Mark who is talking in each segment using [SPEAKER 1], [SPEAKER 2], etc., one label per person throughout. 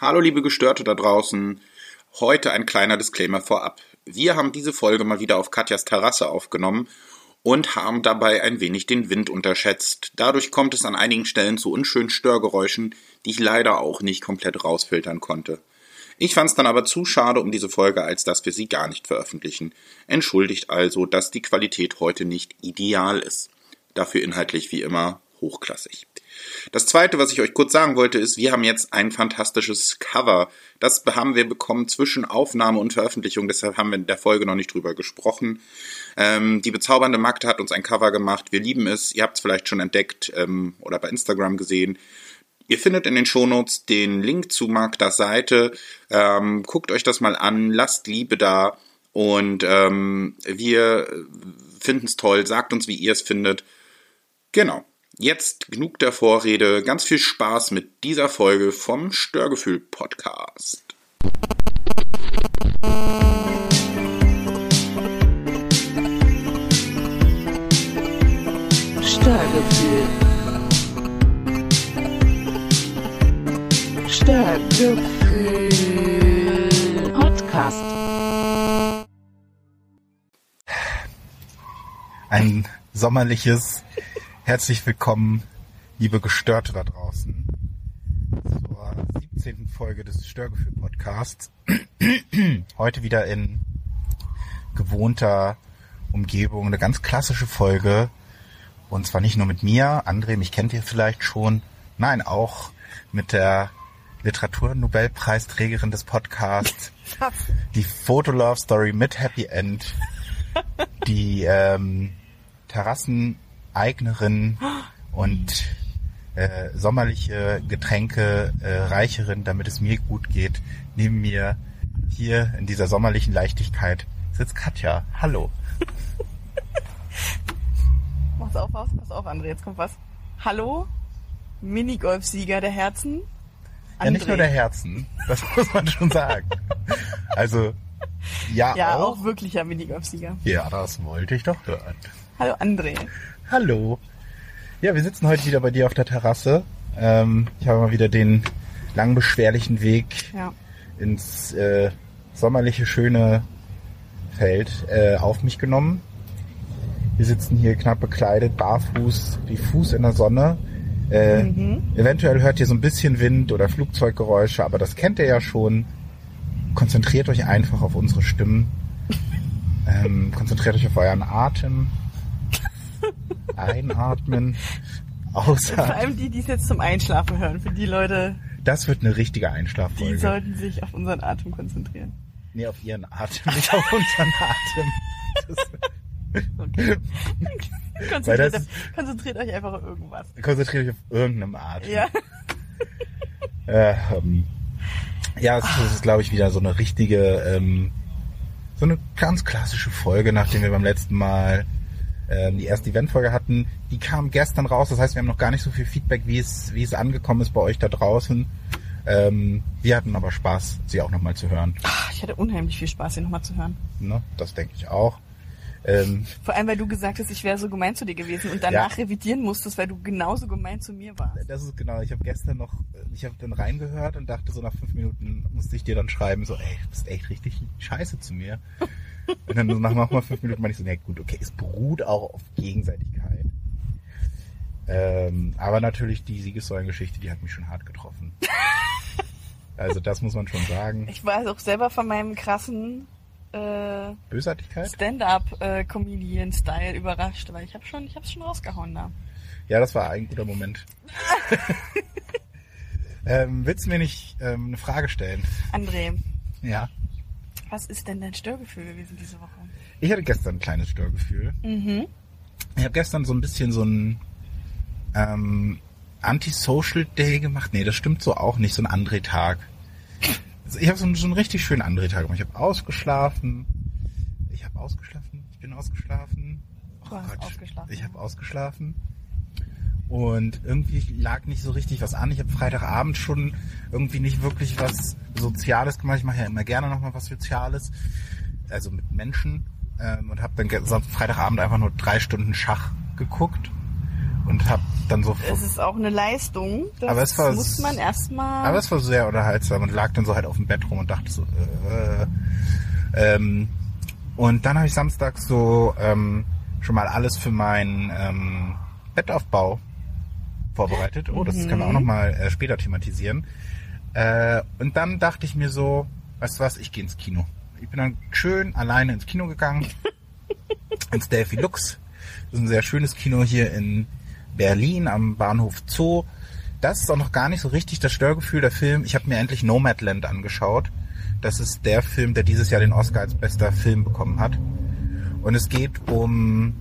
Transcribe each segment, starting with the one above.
[SPEAKER 1] Hallo liebe Gestörte da draußen. Heute ein kleiner Disclaimer vorab. Wir haben diese Folge mal wieder auf Katjas Terrasse aufgenommen und haben dabei ein wenig den Wind unterschätzt. Dadurch kommt es an einigen Stellen zu unschönen Störgeräuschen, die ich leider auch nicht komplett rausfiltern konnte. Ich fand es dann aber zu schade um diese Folge, als dass wir sie gar nicht veröffentlichen. Entschuldigt also, dass die Qualität heute nicht ideal ist. Dafür inhaltlich wie immer hochklassig. Das zweite, was ich euch kurz sagen wollte, ist, wir haben jetzt ein fantastisches Cover. Das haben wir bekommen zwischen Aufnahme und Veröffentlichung, deshalb haben wir in der Folge noch nicht drüber gesprochen. Ähm, die bezaubernde Magda hat uns ein Cover gemacht. Wir lieben es. Ihr habt es vielleicht schon entdeckt ähm, oder bei Instagram gesehen. Ihr findet in den Shownotes den Link zu Magdas Seite. Ähm, guckt euch das mal an, lasst Liebe da und ähm, wir finden es toll. Sagt uns, wie ihr es findet. Genau. Jetzt genug der Vorrede. Ganz viel Spaß mit dieser Folge vom Störgefühl Podcast.
[SPEAKER 2] Störgefühl. Störgefühl Podcast.
[SPEAKER 3] Ein sommerliches Herzlich willkommen, liebe Gestörte da draußen, zur 17. Folge des Störgefühl-Podcasts. Heute wieder in gewohnter Umgebung, eine ganz klassische Folge. Und zwar nicht nur mit mir, André, mich kennt ihr vielleicht schon, nein, auch mit der Literaturnobelpreisträgerin des Podcasts, die Fotolove Story mit Happy End, die ähm, Terrassen Eignerin und äh, sommerliche Getränke äh, Reicherin, damit es mir gut geht. Neben mir hier in dieser sommerlichen Leichtigkeit sitzt Katja. Hallo.
[SPEAKER 4] Pass auf, pass, pass auf, André, jetzt kommt was. Hallo, Minigolf-Sieger der Herzen. André.
[SPEAKER 3] Ja, nicht nur der Herzen, das muss man schon sagen. Also, ja,
[SPEAKER 4] Ja,
[SPEAKER 3] auch.
[SPEAKER 4] auch wirklicher Minigolf-Sieger.
[SPEAKER 3] Ja, das wollte ich doch hören.
[SPEAKER 4] Hallo, André.
[SPEAKER 3] Hallo. Ja, wir sitzen heute wieder bei dir auf der Terrasse. Ähm, ich habe mal wieder den lang beschwerlichen Weg
[SPEAKER 4] Ja.
[SPEAKER 3] ins äh, sommerliche, schöne Feld äh, auf mich genommen. Wir sitzen hier knapp bekleidet, barfuß, wie Fuß in der Sonne. Äh, Eventuell hört ihr so ein bisschen Wind oder Flugzeuggeräusche, aber das kennt ihr ja schon. Konzentriert euch einfach auf unsere Stimmen. Ähm, konzentriert euch auf euren Atem. Einatmen.
[SPEAKER 4] Vor
[SPEAKER 3] Ausatmen.
[SPEAKER 4] allem die, die es jetzt zum Einschlafen hören. Für die Leute,
[SPEAKER 3] Das wird eine richtige
[SPEAKER 4] die
[SPEAKER 3] Einschlaffolge.
[SPEAKER 4] sollten sich auf unseren Atem konzentrieren.
[SPEAKER 3] Nee, auf ihren Atem, nicht auf unseren Atem.
[SPEAKER 4] Okay. Konzentriert,
[SPEAKER 3] das-
[SPEAKER 4] konzentriert euch einfach auf irgendwas.
[SPEAKER 3] Konzentriert euch auf irgendeinem Atem.
[SPEAKER 4] Ja.
[SPEAKER 3] Äh, ähm, ja, es ist, ist glaube ich, wieder so eine richtige, ähm, so eine ganz klassische Folge, nachdem wir beim letzten Mal ähm, die erste Eventfolge hatten. Die kam gestern raus, das heißt, wir haben noch gar nicht so viel Feedback, wie es, wie es angekommen ist bei euch da draußen. Ähm, wir hatten aber Spaß, sie auch nochmal zu hören.
[SPEAKER 4] Ach, Ich hatte unheimlich viel Spaß, hier nochmal zu hören.
[SPEAKER 3] Ne? Das denke ich auch. Ähm,
[SPEAKER 4] Vor allem, weil du gesagt hast, ich wäre so gemein zu dir gewesen und danach revidieren musstest, weil du genauso gemein zu mir warst.
[SPEAKER 3] Das ist genau, ich habe gestern noch, ich habe dann reingehört und dachte so nach fünf Minuten musste ich dir dann schreiben, so, ey, du bist echt richtig scheiße zu mir. Und dann so nach nochmal fünf Minuten meine ich so, na gut, okay, es beruht auch auf Gegenseitigkeit. Ähm, aber natürlich die Siegessäulengeschichte, die hat mich schon hart getroffen. Also das muss man schon sagen.
[SPEAKER 4] Ich war auch selber von meinem krassen äh,
[SPEAKER 3] Bösartigkeit?
[SPEAKER 4] Stand-up-Comedian-Style überrascht, weil ich habe schon, ich hab's schon rausgehauen da.
[SPEAKER 3] Ja, das war ein guter Moment. ähm, willst du mir nicht ähm, eine Frage stellen?
[SPEAKER 4] André,
[SPEAKER 3] Ja.
[SPEAKER 4] Was ist denn dein Störgefühl gewesen diese Woche?
[SPEAKER 3] Ich hatte gestern ein kleines Störgefühl.
[SPEAKER 4] Mhm.
[SPEAKER 3] Ich habe gestern so ein bisschen so ein ähm, Anti-Social Day gemacht. Nee, das stimmt so auch nicht, so ein André-Tag. Also ich habe so, einen- so einen richtig schönen André-Tag gemacht. Ich habe ausgeschlafen. Ich habe ausgeschlafen. Ich bin ausgeschlafen.
[SPEAKER 4] Du hast ausgeschlafen.
[SPEAKER 3] Ich habe ausgeschlafen. Und irgendwie lag nicht so richtig was an. Ich habe Freitagabend schon irgendwie nicht wirklich was Soziales gemacht. Ich mache ja immer gerne nochmal was Soziales. Also mit Menschen. Ähm, und habe dann Freitagabend einfach nur drei Stunden Schach geguckt. und habe dann so
[SPEAKER 4] Es ist auch eine Leistung. Das
[SPEAKER 3] Aber es war-
[SPEAKER 4] muss man erstmal.
[SPEAKER 3] Aber es war sehr unterhaltsam und lag dann so halt auf dem Bett rum und dachte so, äh, ähm, und dann habe ich samstags so ähm, schon mal alles für meinen ähm, Bettaufbau vorbereitet. Oh, das können wir auch nochmal äh, später thematisieren. Äh, und dann dachte ich mir so, weißt du was, ich gehe ins Kino. Ich bin dann schön alleine ins Kino gegangen, ins Delphi Lux. Das ist ein sehr schönes Kino hier in Berlin am Bahnhof Zoo. Das ist auch noch gar nicht so richtig das Störgefühl der Film. Ich habe mir endlich Nomadland angeschaut. Das ist der Film, der dieses Jahr den Oscar als bester Film bekommen hat. Und es geht um,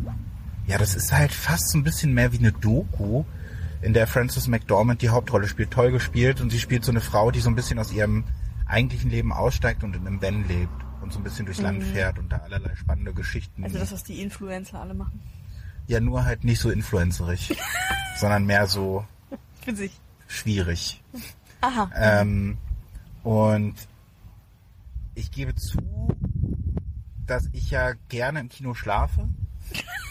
[SPEAKER 3] ja, das ist halt fast so ein bisschen mehr wie eine Doku, in der Frances McDormand die Hauptrolle spielt, toll gespielt. Und sie spielt so eine Frau, die so ein bisschen aus ihrem eigentlichen Leben aussteigt und in einem Van lebt und so ein bisschen durchs Land fährt und da allerlei spannende Geschichten.
[SPEAKER 4] also das, was die Influencer alle machen.
[SPEAKER 3] ja, nur halt nicht so influencerig, sondern mehr so
[SPEAKER 4] Für sich.
[SPEAKER 3] schwierig.
[SPEAKER 4] Aha.
[SPEAKER 3] Ähm, und ich gebe zu, dass ich ja gerne im Kino schlafe.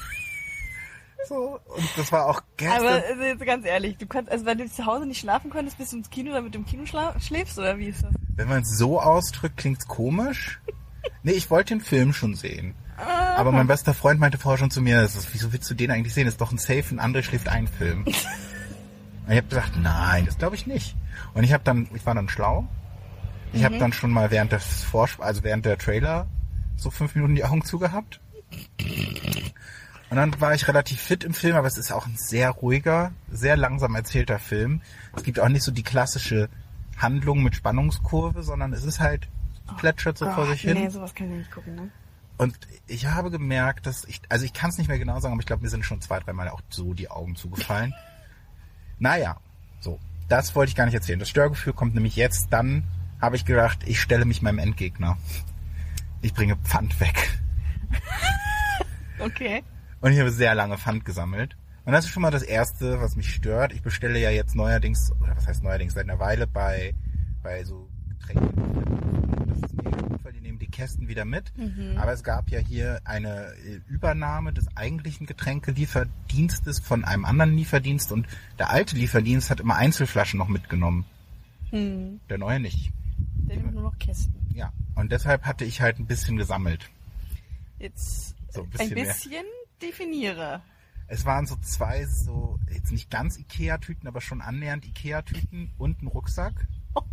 [SPEAKER 3] So, und das war auch gestern.
[SPEAKER 4] Aber also jetzt ganz ehrlich, du kannst, also wenn du zu Hause nicht schlafen konntest, bist du ins Kino, damit du im Kino schläfst oder wie ist das?
[SPEAKER 3] Wenn man es so ausdrückt, klingt's komisch. Nee, ich wollte den Film schon sehen. Aber mein bester Freund meinte vorher schon zu mir, ist, wieso willst du den eigentlich sehen? Das ist doch ein Safe, ein André schläft ein Film. Und ich habe gesagt, nein, das glaube ich nicht. Und ich habe dann, ich war dann schlau. Ich habe dann schon mal während des Vorsp also während der Trailer so fünf Minuten die Augen zugehabt. Und dann war ich relativ fit im Film, aber es ist auch ein sehr ruhiger, sehr langsam erzählter Film. Es gibt auch nicht so die klassische Handlung mit Spannungskurve, sondern es ist halt plätschert so vor
[SPEAKER 4] Gott,
[SPEAKER 3] sich hin.
[SPEAKER 4] Nee, sowas kann ich nicht gucken, ne?
[SPEAKER 3] Und ich habe gemerkt, dass ich, also ich kann es nicht mehr genau sagen, aber ich glaube, mir sind schon zwei, dreimal auch so die Augen zugefallen. naja, so. Das wollte ich gar nicht erzählen. Das Störgefühl kommt nämlich jetzt, dann habe ich gedacht, ich stelle mich meinem Endgegner. Ich bringe Pfand weg.
[SPEAKER 4] Okay.
[SPEAKER 3] Und ich habe sehr lange Pfand gesammelt. Und das ist schon mal das Erste, was mich stört. Ich bestelle ja jetzt neuerdings, oder was heißt neuerdings, seit einer Weile bei, bei so Getränken. Das ist mega gut, weil die nehmen die Kästen wieder mit. Aber es gab ja hier eine äh, Übernahme des eigentlichen Getränkelieferdienstes von einem anderen Lieferdienst und der alte Lieferdienst hat immer Einzelflaschen noch mitgenommen.
[SPEAKER 4] Hm.
[SPEAKER 3] Der neue nicht.
[SPEAKER 4] Der nimmt nur noch Kästen.
[SPEAKER 3] Ja. Und deshalb hatte ich halt ein bisschen gesammelt.
[SPEAKER 4] Jetzt
[SPEAKER 3] So ein
[SPEAKER 4] ein
[SPEAKER 3] bisschen mehr.
[SPEAKER 4] Definiere.
[SPEAKER 3] Es waren so zwei, so, jetzt nicht ganz Ikea-Tüten, aber schon annähernd Ikea-Tüten und ein Rucksack.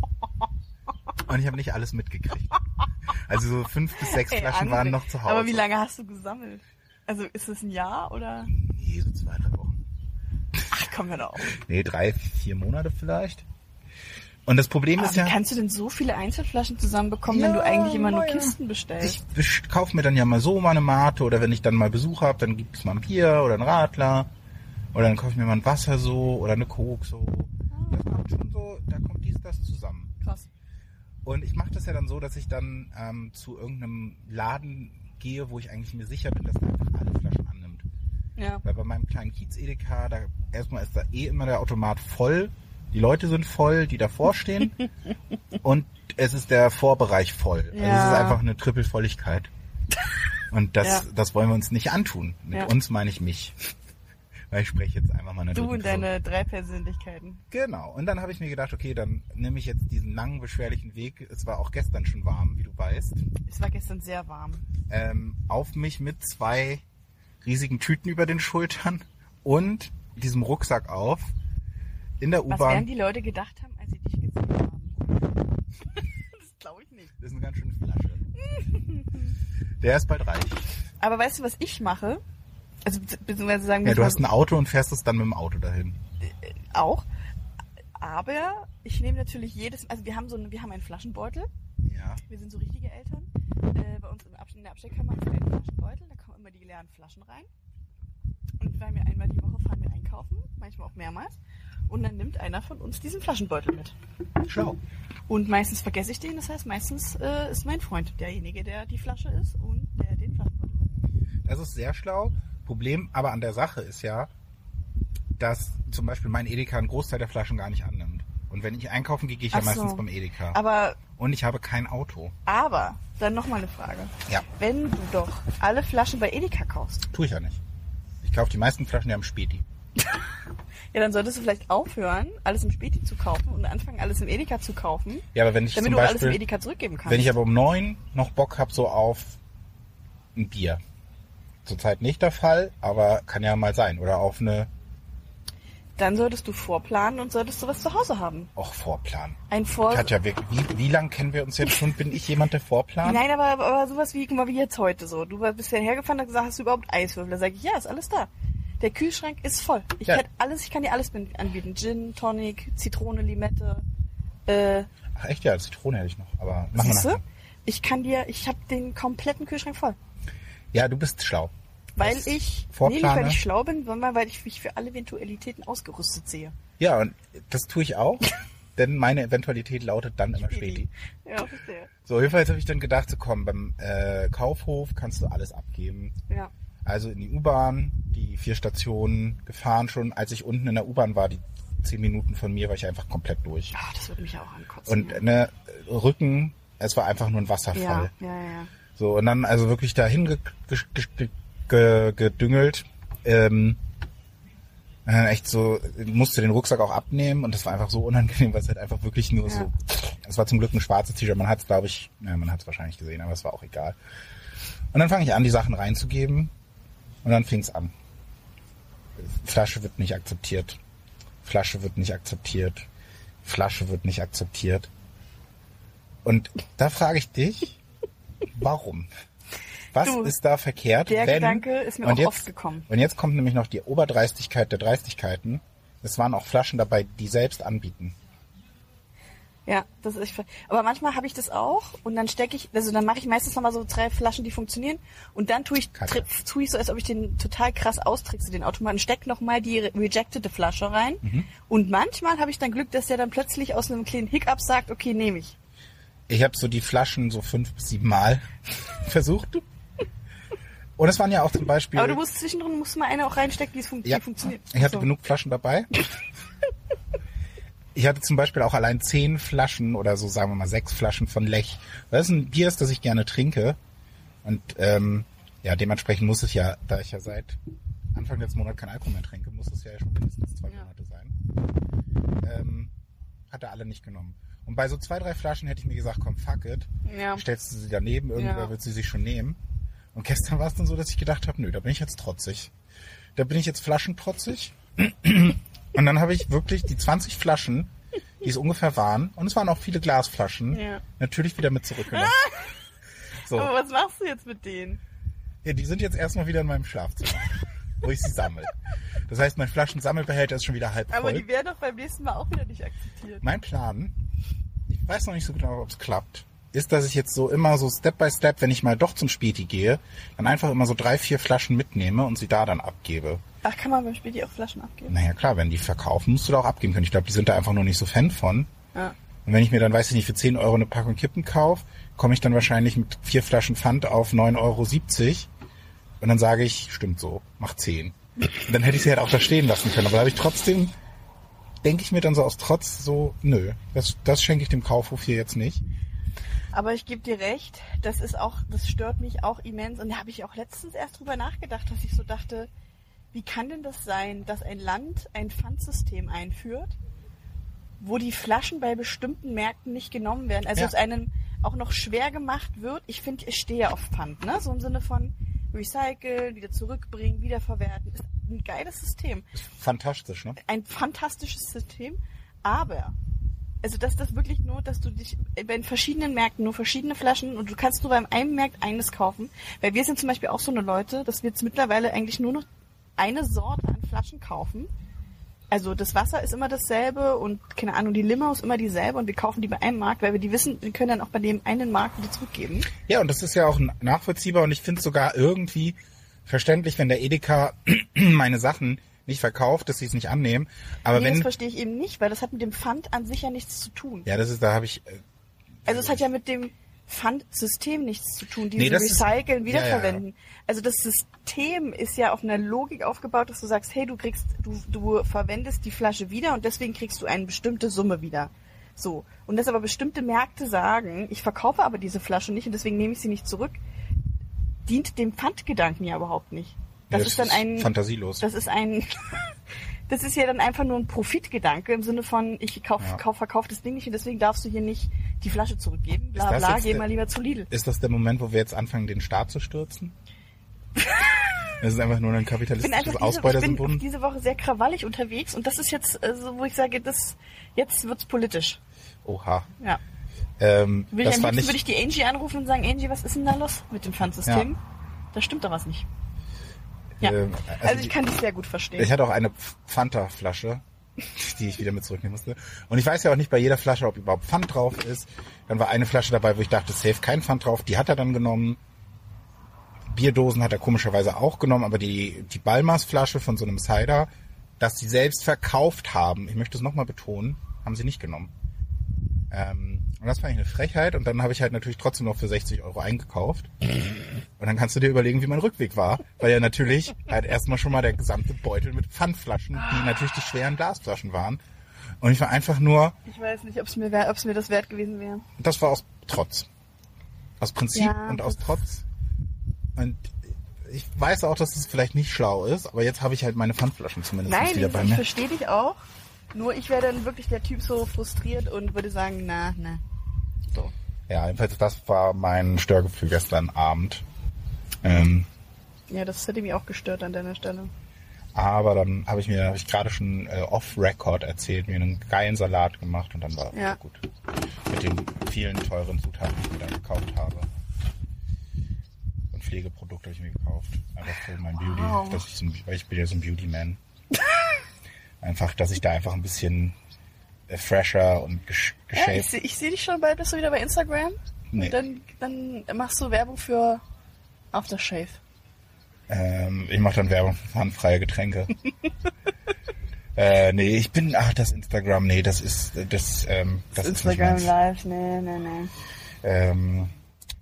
[SPEAKER 3] Und ich habe nicht alles mitgekriegt. Also so fünf bis sechs
[SPEAKER 4] Ey,
[SPEAKER 3] Flaschen
[SPEAKER 4] André,
[SPEAKER 3] waren noch zu Hause.
[SPEAKER 4] Aber wie lange hast du gesammelt? Also ist es ein Jahr oder?
[SPEAKER 3] Nee, so zwei, drei Wochen.
[SPEAKER 4] Ach, komm mir doch.
[SPEAKER 3] Nee, drei, vier Monate vielleicht. Und das Problem
[SPEAKER 4] Aber
[SPEAKER 3] ist
[SPEAKER 4] wie
[SPEAKER 3] ja,
[SPEAKER 4] kannst du denn so viele Einzelflaschen zusammenbekommen, wenn
[SPEAKER 3] Ja,
[SPEAKER 4] du eigentlich immer nur
[SPEAKER 3] ja.
[SPEAKER 4] Kisten bestellst?
[SPEAKER 3] ich besch- kauf mir dann ja mal so mal eine Mate oder wenn ich dann mal Besuch habe, dann gibt es mal ein Bier oder ein Radler. Oder dann kaufe ich mir mal ein Wasser so oder eine Coke so. Das kommt schon so, da kommt dies, das zusammen.
[SPEAKER 4] Krass.
[SPEAKER 3] Und ich mache das ja dann so, dass ich dann ähm, zu irgendeinem Laden gehe, wo ich eigentlich mir sicher bin, dass der einfach alle Flaschen annimmt.
[SPEAKER 4] Ja.
[SPEAKER 3] Weil bei meinem kleinen Kiez-Edeka, da erstmal ist da eh immer der Automat voll. Die Leute sind voll, die davor stehen. und es ist der Vorbereich voll. Also es
[SPEAKER 4] Ja.
[SPEAKER 3] ist einfach eine Trippelvolligkeit. Und das,
[SPEAKER 4] Ja.
[SPEAKER 3] das wollen wir uns nicht antun. Mit
[SPEAKER 4] Ja.
[SPEAKER 3] uns meine ich mich. Weil ich spreche jetzt einfach mal eine
[SPEAKER 4] Du und deine drei Persönlichkeiten.
[SPEAKER 3] Genau. Und dann habe ich mir gedacht, okay, dann nehme ich jetzt diesen langen, beschwerlichen Weg. Es war auch gestern schon warm, wie du weißt.
[SPEAKER 4] Es war gestern sehr warm.
[SPEAKER 3] Ähm, auf mich mit zwei riesigen Tüten über den Schultern und diesem Rucksack auf. In der
[SPEAKER 4] Was werden
[SPEAKER 3] U-Bahn.
[SPEAKER 4] die Leute gedacht haben, als sie dich gesehen haben? das glaube ich nicht.
[SPEAKER 3] Das ist eine ganz schöne Flasche. Der ist bald reich.
[SPEAKER 4] Aber weißt du, was ich mache? Also be- beziehungsweise sagen wir
[SPEAKER 3] Ja, du
[SPEAKER 4] mal
[SPEAKER 3] hast ein Auto und fährst es dann mit dem Auto dahin.
[SPEAKER 4] auch. Aber ich nehme natürlich jedes, also wir haben so eine, wir haben einen Flaschenbeutel.
[SPEAKER 3] Ja.
[SPEAKER 4] Wir sind so richtige Eltern. Äh, bei uns in der Abstellkammer ist ein Flaschenbeutel, da kommen immer die leeren Flaschen rein. Und weil wir einmal die Woche fahren wir einkaufen, manchmal auch mehrmals. Und dann nimmt einer von uns diesen Flaschenbeutel mit.
[SPEAKER 3] Schlau.
[SPEAKER 4] Und meistens vergesse ich den, das heißt meistens äh, ist mein Freund derjenige, der die Flasche ist und der den Flaschenbeutel mitnimmt.
[SPEAKER 3] Das ist sehr schlau. Problem aber an der Sache ist ja, dass zum Beispiel mein Edeka einen Großteil der Flaschen gar nicht annimmt. Und wenn ich einkaufen gehe, gehe ich ja
[SPEAKER 4] Ach so.
[SPEAKER 3] meistens beim Edeka.
[SPEAKER 4] Aber,
[SPEAKER 3] Und ich habe kein Auto.
[SPEAKER 4] aber, dann nochmal eine Frage.
[SPEAKER 3] Ja.
[SPEAKER 4] Wenn du doch alle Flaschen bei Edeka kaufst,
[SPEAKER 3] Tue ich ja nicht. Ich kaufe die meisten Flaschen ja am Späti.
[SPEAKER 4] Ja, dann solltest du vielleicht aufhören, alles im Späti zu kaufen und anfangen, alles im Edeka zu kaufen,
[SPEAKER 3] Ja, aber wenn ich
[SPEAKER 4] damit
[SPEAKER 3] zum
[SPEAKER 4] du alles im
[SPEAKER 3] Beispiel,
[SPEAKER 4] Edeka zurückgeben kannst.
[SPEAKER 3] wenn ich aber um neun noch Bock hab so auf ein Bier. Zurzeit nicht der Fall, aber kann ja mal sein. Oder auf eine,
[SPEAKER 4] dann solltest du vorplanen und solltest du was zu Hause haben.
[SPEAKER 3] auch Vorplan.
[SPEAKER 4] Ein Vor...
[SPEAKER 3] Katja, wie, wie, wie lang kennen wir uns jetzt schon? Bin ich jemand, der vorplant?
[SPEAKER 4] Nein, aber, aber sowas wie, guck mal, wie jetzt heute so. Du bist ja hergefahren und hast gesagt, hast du überhaupt Eiswürfel? Da sage ich, ja, ist alles da. Der Kühlschrank ist voll. Ich
[SPEAKER 3] Ja.
[SPEAKER 4] hätte alles, ich kann dir alles anbieten. Gin, Tonic, Zitrone, Limette. Äh,
[SPEAKER 3] Ach echt, ja, Zitrone hätte ich noch. Aber machen wir
[SPEAKER 4] siehst du?
[SPEAKER 3] nachher.
[SPEAKER 4] Ich kann dir, ich habe den kompletten Kühlschrank voll.
[SPEAKER 3] Ja, du bist schlau.
[SPEAKER 4] Weil
[SPEAKER 3] Das
[SPEAKER 4] ich, nee, nicht
[SPEAKER 3] Vorplane.
[SPEAKER 4] weil ich schlau bin, sondern weil ich mich für alle Eventualitäten ausgerüstet sehe.
[SPEAKER 3] Ja, und das tue ich auch. denn meine Eventualität lautet dann immer Späti.
[SPEAKER 4] Ja, verstehe.
[SPEAKER 3] So, jedenfalls habe ich dann gedacht, so komm, beim äh, Kaufhof kannst du alles abgeben.
[SPEAKER 4] Ja.
[SPEAKER 3] Also in die U-Bahn, die vier Stationen gefahren schon. Als ich unten in der U-Bahn war, die zehn Minuten von mir, war ich einfach komplett durch.
[SPEAKER 4] Ah, das würde mich auch ankotzen.
[SPEAKER 3] Und ne, Rücken, es war einfach nur ein Wasserfall.
[SPEAKER 4] ja, ja, ja.
[SPEAKER 3] So, und dann also wirklich dahin ge ge ge ge gedüngelt. Ähm, echt so, musste den Rucksack auch abnehmen und das war einfach so unangenehm, weil es halt einfach wirklich nur
[SPEAKER 4] Ja.
[SPEAKER 3] so. Es war zum Glück ein schwarzes T-Shirt, man hat es, glaube ich, ja, man hat es wahrscheinlich gesehen, aber es war auch egal. Und dann fange ich an, die Sachen reinzugeben und dann fing es an. Flasche wird nicht akzeptiert. Flasche wird nicht akzeptiert. Flasche wird nicht akzeptiert. Und da frage ich dich, warum? Was
[SPEAKER 4] Du,
[SPEAKER 3] ist da verkehrt?
[SPEAKER 4] der
[SPEAKER 3] wenn,
[SPEAKER 4] Gedanke ist mir auch
[SPEAKER 3] jetzt,
[SPEAKER 4] oft gekommen.
[SPEAKER 3] Und jetzt kommt nämlich noch die Oberdreistigkeit der Dreistigkeiten. Es waren auch Flaschen dabei, die selbst anbieten.
[SPEAKER 4] Ja, das ist, aber manchmal habe ich das auch und dann stecke ich, also dann mache ich meistens nochmal so drei Flaschen, die funktionieren und dann tue ich,
[SPEAKER 3] Kacke.
[SPEAKER 4] tue ich so, als ob ich den total krass austrickse, den Automaten, steck nochmal die re- rejectete Flasche rein
[SPEAKER 3] Mhm.
[SPEAKER 4] und manchmal habe ich dann Glück, dass der dann plötzlich aus einem kleinen Hiccup sagt, okay, nehme ich.
[SPEAKER 3] Ich habe so die Flaschen so fünf bis sieben Mal versucht. Und es waren ja auch zum Beispiel.
[SPEAKER 4] Aber du musst zwischendrin musst du mal eine auch reinstecken, die, es fun
[SPEAKER 3] ja,
[SPEAKER 4] funktioniert.
[SPEAKER 3] ich hatte
[SPEAKER 4] So.
[SPEAKER 3] genug Flaschen dabei. Ich hatte zum Beispiel auch allein zehn Flaschen oder so sagen wir mal sechs Flaschen von Lech. Das ist ein Bier, das ich gerne trinke. Und ähm, ja, dementsprechend muss es ja, da ich ja seit Anfang letzten Monat kein Alkohol mehr trinke, muss es ja schon mindestens zwei
[SPEAKER 4] Ja.
[SPEAKER 3] Monate sein. Ähm, hat er alle nicht genommen. Und bei so zwei, drei Flaschen hätte ich mir gesagt, komm, fuck it.
[SPEAKER 4] Ja.
[SPEAKER 3] Stellst du sie daneben, irgendwer
[SPEAKER 4] Ja.
[SPEAKER 3] wird sie sich schon nehmen. Und gestern war es dann so, dass ich gedacht habe, nö, da bin ich jetzt trotzig. Da bin ich jetzt flaschentrotzig. Und dann habe ich wirklich die 20 Flaschen, die es ungefähr waren, und es waren auch viele Glasflaschen,
[SPEAKER 4] Ja.
[SPEAKER 3] natürlich wieder mit zurückgenommen. So,
[SPEAKER 4] Aber was machst du jetzt mit denen?
[SPEAKER 3] ja, die sind jetzt erstmal wieder in meinem Schlafzimmer, wo ich sie sammle. Das heißt, mein Flaschensammelbehälter ist schon wieder halb
[SPEAKER 4] Aber
[SPEAKER 3] voll.
[SPEAKER 4] die werden doch beim nächsten Mal auch wieder nicht akzeptiert.
[SPEAKER 3] Mein Plan, ich weiß noch nicht so genau, ob es klappt, ist, dass ich jetzt so immer so Step by Step, wenn ich mal doch zum Späti gehe, dann einfach immer so drei, vier Flaschen mitnehme und sie da dann abgebe.
[SPEAKER 4] Ach, kann man beim Spiel die auch Flaschen abgeben?
[SPEAKER 3] Naja, klar, wenn die verkaufen, musst du da auch abgeben können. Ich glaube, die sind da einfach nur nicht so Fan von.
[SPEAKER 4] Ja.
[SPEAKER 3] Und wenn ich mir dann, weiß ich nicht, für 10 Euro eine Packung Kippen kaufe, komme ich dann wahrscheinlich mit vier Flaschen Pfand auf 9,70 Euro. Und dann sage ich, stimmt so, mach 10. Und dann hätte ich sie halt auch da stehen lassen können. Aber da habe ich trotzdem, denke ich mir dann so aus Trotz so, nö, das, das schenke ich dem Kaufhof hier jetzt nicht.
[SPEAKER 4] Aber ich gebe dir recht, das ist auch, das stört mich auch immens. Und da habe ich auch letztens erst drüber nachgedacht, dass ich so dachte, wie kann denn das sein, dass ein Land ein Pfandsystem einführt, wo die Flaschen bei bestimmten Märkten nicht genommen werden? Also
[SPEAKER 3] Ja.
[SPEAKER 4] es einem auch noch schwer gemacht wird. Ich finde, ich stehe auf Pfand, ne? So im Sinne von recyceln, wieder zurückbringen, wiederverwerten. Ist ein geiles System
[SPEAKER 3] Fantastisch, ne?
[SPEAKER 4] ein fantastisches System, aber also dass das wirklich nur, dass du dich bei verschiedenen Märkten nur verschiedene Flaschen und du kannst nur beim einen Markt eines kaufen, weil wir sind zum Beispiel auch so eine Leute, dass wir jetzt mittlerweile eigentlich nur noch eine Sorte an Flaschen kaufen. Also das Wasser ist immer dasselbe und keine Ahnung, die Limo ist immer dieselbe und wir kaufen die bei einem Markt, weil wir die wissen, wir können dann auch bei dem einen Markt wieder zurückgeben.
[SPEAKER 3] Ja, und das ist ja auch nachvollziehbar und ich finde es sogar irgendwie verständlich, wenn der Edeka meine Sachen nicht verkauft, dass sie es nicht annehmen. Aber
[SPEAKER 4] nee, das
[SPEAKER 3] wenn,
[SPEAKER 4] verstehe ich eben nicht, weil das hat mit dem Pfand an sich ja nichts zu tun.
[SPEAKER 3] ja, das ist, da habe ich, äh,
[SPEAKER 4] Also es hat ja mit dem Pfandsystem nichts zu tun,
[SPEAKER 3] Nee,
[SPEAKER 4] diese
[SPEAKER 3] das ist-
[SPEAKER 4] Recyceln,
[SPEAKER 3] ja, ja,
[SPEAKER 4] wiederverwenden. Also das System ist ja auf einer Logik aufgebaut, dass du sagst, hey, du kriegst, du, du verwendest die Flasche wieder und deswegen kriegst du eine bestimmte Summe wieder. So. Und dass aber bestimmte Märkte sagen, ich verkaufe aber diese Flasche nicht und deswegen nehme ich sie nicht zurück, dient dem Pfandgedanken ja überhaupt nicht. Das
[SPEAKER 3] Ja,
[SPEAKER 4] ist dann ein,
[SPEAKER 3] fantasielos.
[SPEAKER 4] das ist ein, das ist ja dann einfach nur ein Profitgedanke im Sinne von, ich kauf,
[SPEAKER 3] Ja.
[SPEAKER 4] kauf, verkauf das Ding nicht und deswegen darfst du hier nicht die Flasche zurückgeben. Bla bla, geh mal lieber zu Lidl.
[SPEAKER 3] Ist das der Moment, wo wir jetzt anfangen, den Staat zu stürzen? Das ist einfach nur ein
[SPEAKER 4] Ich bin
[SPEAKER 3] kapitalistisches
[SPEAKER 4] diese, ich bin
[SPEAKER 3] Ausbeutersymbol.
[SPEAKER 4] diese Woche sehr krawallig unterwegs und das ist jetzt äh, so, wo ich sage, das jetzt wird's politisch.
[SPEAKER 3] Oha.
[SPEAKER 4] Ja.
[SPEAKER 3] Ähm,
[SPEAKER 4] Würde ich,
[SPEAKER 3] das
[SPEAKER 4] am liebsten würde ich die Angie anrufen und sagen, Angie, was ist denn da los mit dem Pfandsystem?
[SPEAKER 3] Ja.
[SPEAKER 4] Da stimmt doch was nicht. Ja.
[SPEAKER 3] ähm,
[SPEAKER 4] also,
[SPEAKER 3] die-
[SPEAKER 4] ich kann dich sehr gut verstehen.
[SPEAKER 3] Ich hatte auch eine Fanta-Flasche, die ich wieder mit zurücknehmen musste. Und ich weiß ja auch nicht bei jeder Flasche, ob überhaupt Pfand drauf ist. Dann war eine Flasche dabei, wo ich dachte, safe kein Pfand drauf. Die hat er dann genommen. Bierdosen hat er komischerweise auch genommen, aber die, die Balmers-Flasche von so einem Cider, dass sie selbst verkauft haben, ich möchte es nochmal betonen, haben sie nicht genommen. Ähm, und das fand ich eine Frechheit. Und dann habe ich halt natürlich trotzdem noch für 60 Euro eingekauft. Und dann kannst du dir überlegen, wie mein Rückweg war. Weil ja natürlich halt erstmal schon mal der gesamte Beutel mit Pfandflaschen, die natürlich die schweren Glasflaschen waren. Und ich war einfach nur,
[SPEAKER 4] Ich weiß nicht, ob es mir, wär- mir das wert gewesen wäre.
[SPEAKER 3] das war aus Trotz. Aus Prinzip
[SPEAKER 4] Ja,
[SPEAKER 3] und
[SPEAKER 4] das-
[SPEAKER 3] aus Trotz. Und ich weiß auch, dass es vielleicht nicht schlau ist, aber jetzt habe ich halt meine Pfandflaschen zumindest
[SPEAKER 4] Nein,
[SPEAKER 3] wieder
[SPEAKER 4] ich,
[SPEAKER 3] bei
[SPEAKER 4] ich
[SPEAKER 3] mir.
[SPEAKER 4] verstehe dich auch. Nur ich wäre dann wirklich der Typ so frustriert und würde sagen, na, na. So.
[SPEAKER 3] Ja, jedenfalls das war mein Störgefühl gestern Abend. Ähm,
[SPEAKER 4] Ja, das hätte mich auch gestört an deiner Stelle.
[SPEAKER 3] aber dann habe ich mir, habe ich gerade schon äh, off-Record erzählt, mir einen geilen Salat gemacht und dann war
[SPEAKER 4] Ja.
[SPEAKER 3] gut. Mit den vielen teuren Zutaten, die ich mir dann gekauft habe. Und Pflegeprodukte habe ich mir gekauft. Einfach für mein Beauty.
[SPEAKER 4] Wow.
[SPEAKER 3] Dass ich so, ein- weil ich bin ja so ein Beauty-Man. einfach, dass ich da einfach ein bisschen äh, fresher und gesch
[SPEAKER 4] Ja, ich
[SPEAKER 3] geshaped.
[SPEAKER 4] sehe ich seh dich schon bald, bist du wieder bei Instagram.
[SPEAKER 3] Nee.
[SPEAKER 4] Und dann, dann machst du Werbung für Aftershave.
[SPEAKER 3] Ähm, ich mache dann Werbung für pfandfreie Getränke. äh, nee, ich bin, ach, das Instagram, nee, das ist, das, ähm, das, ist nicht
[SPEAKER 4] Instagram
[SPEAKER 3] meins.
[SPEAKER 4] Live, nee, nee, nee.
[SPEAKER 3] Ähm,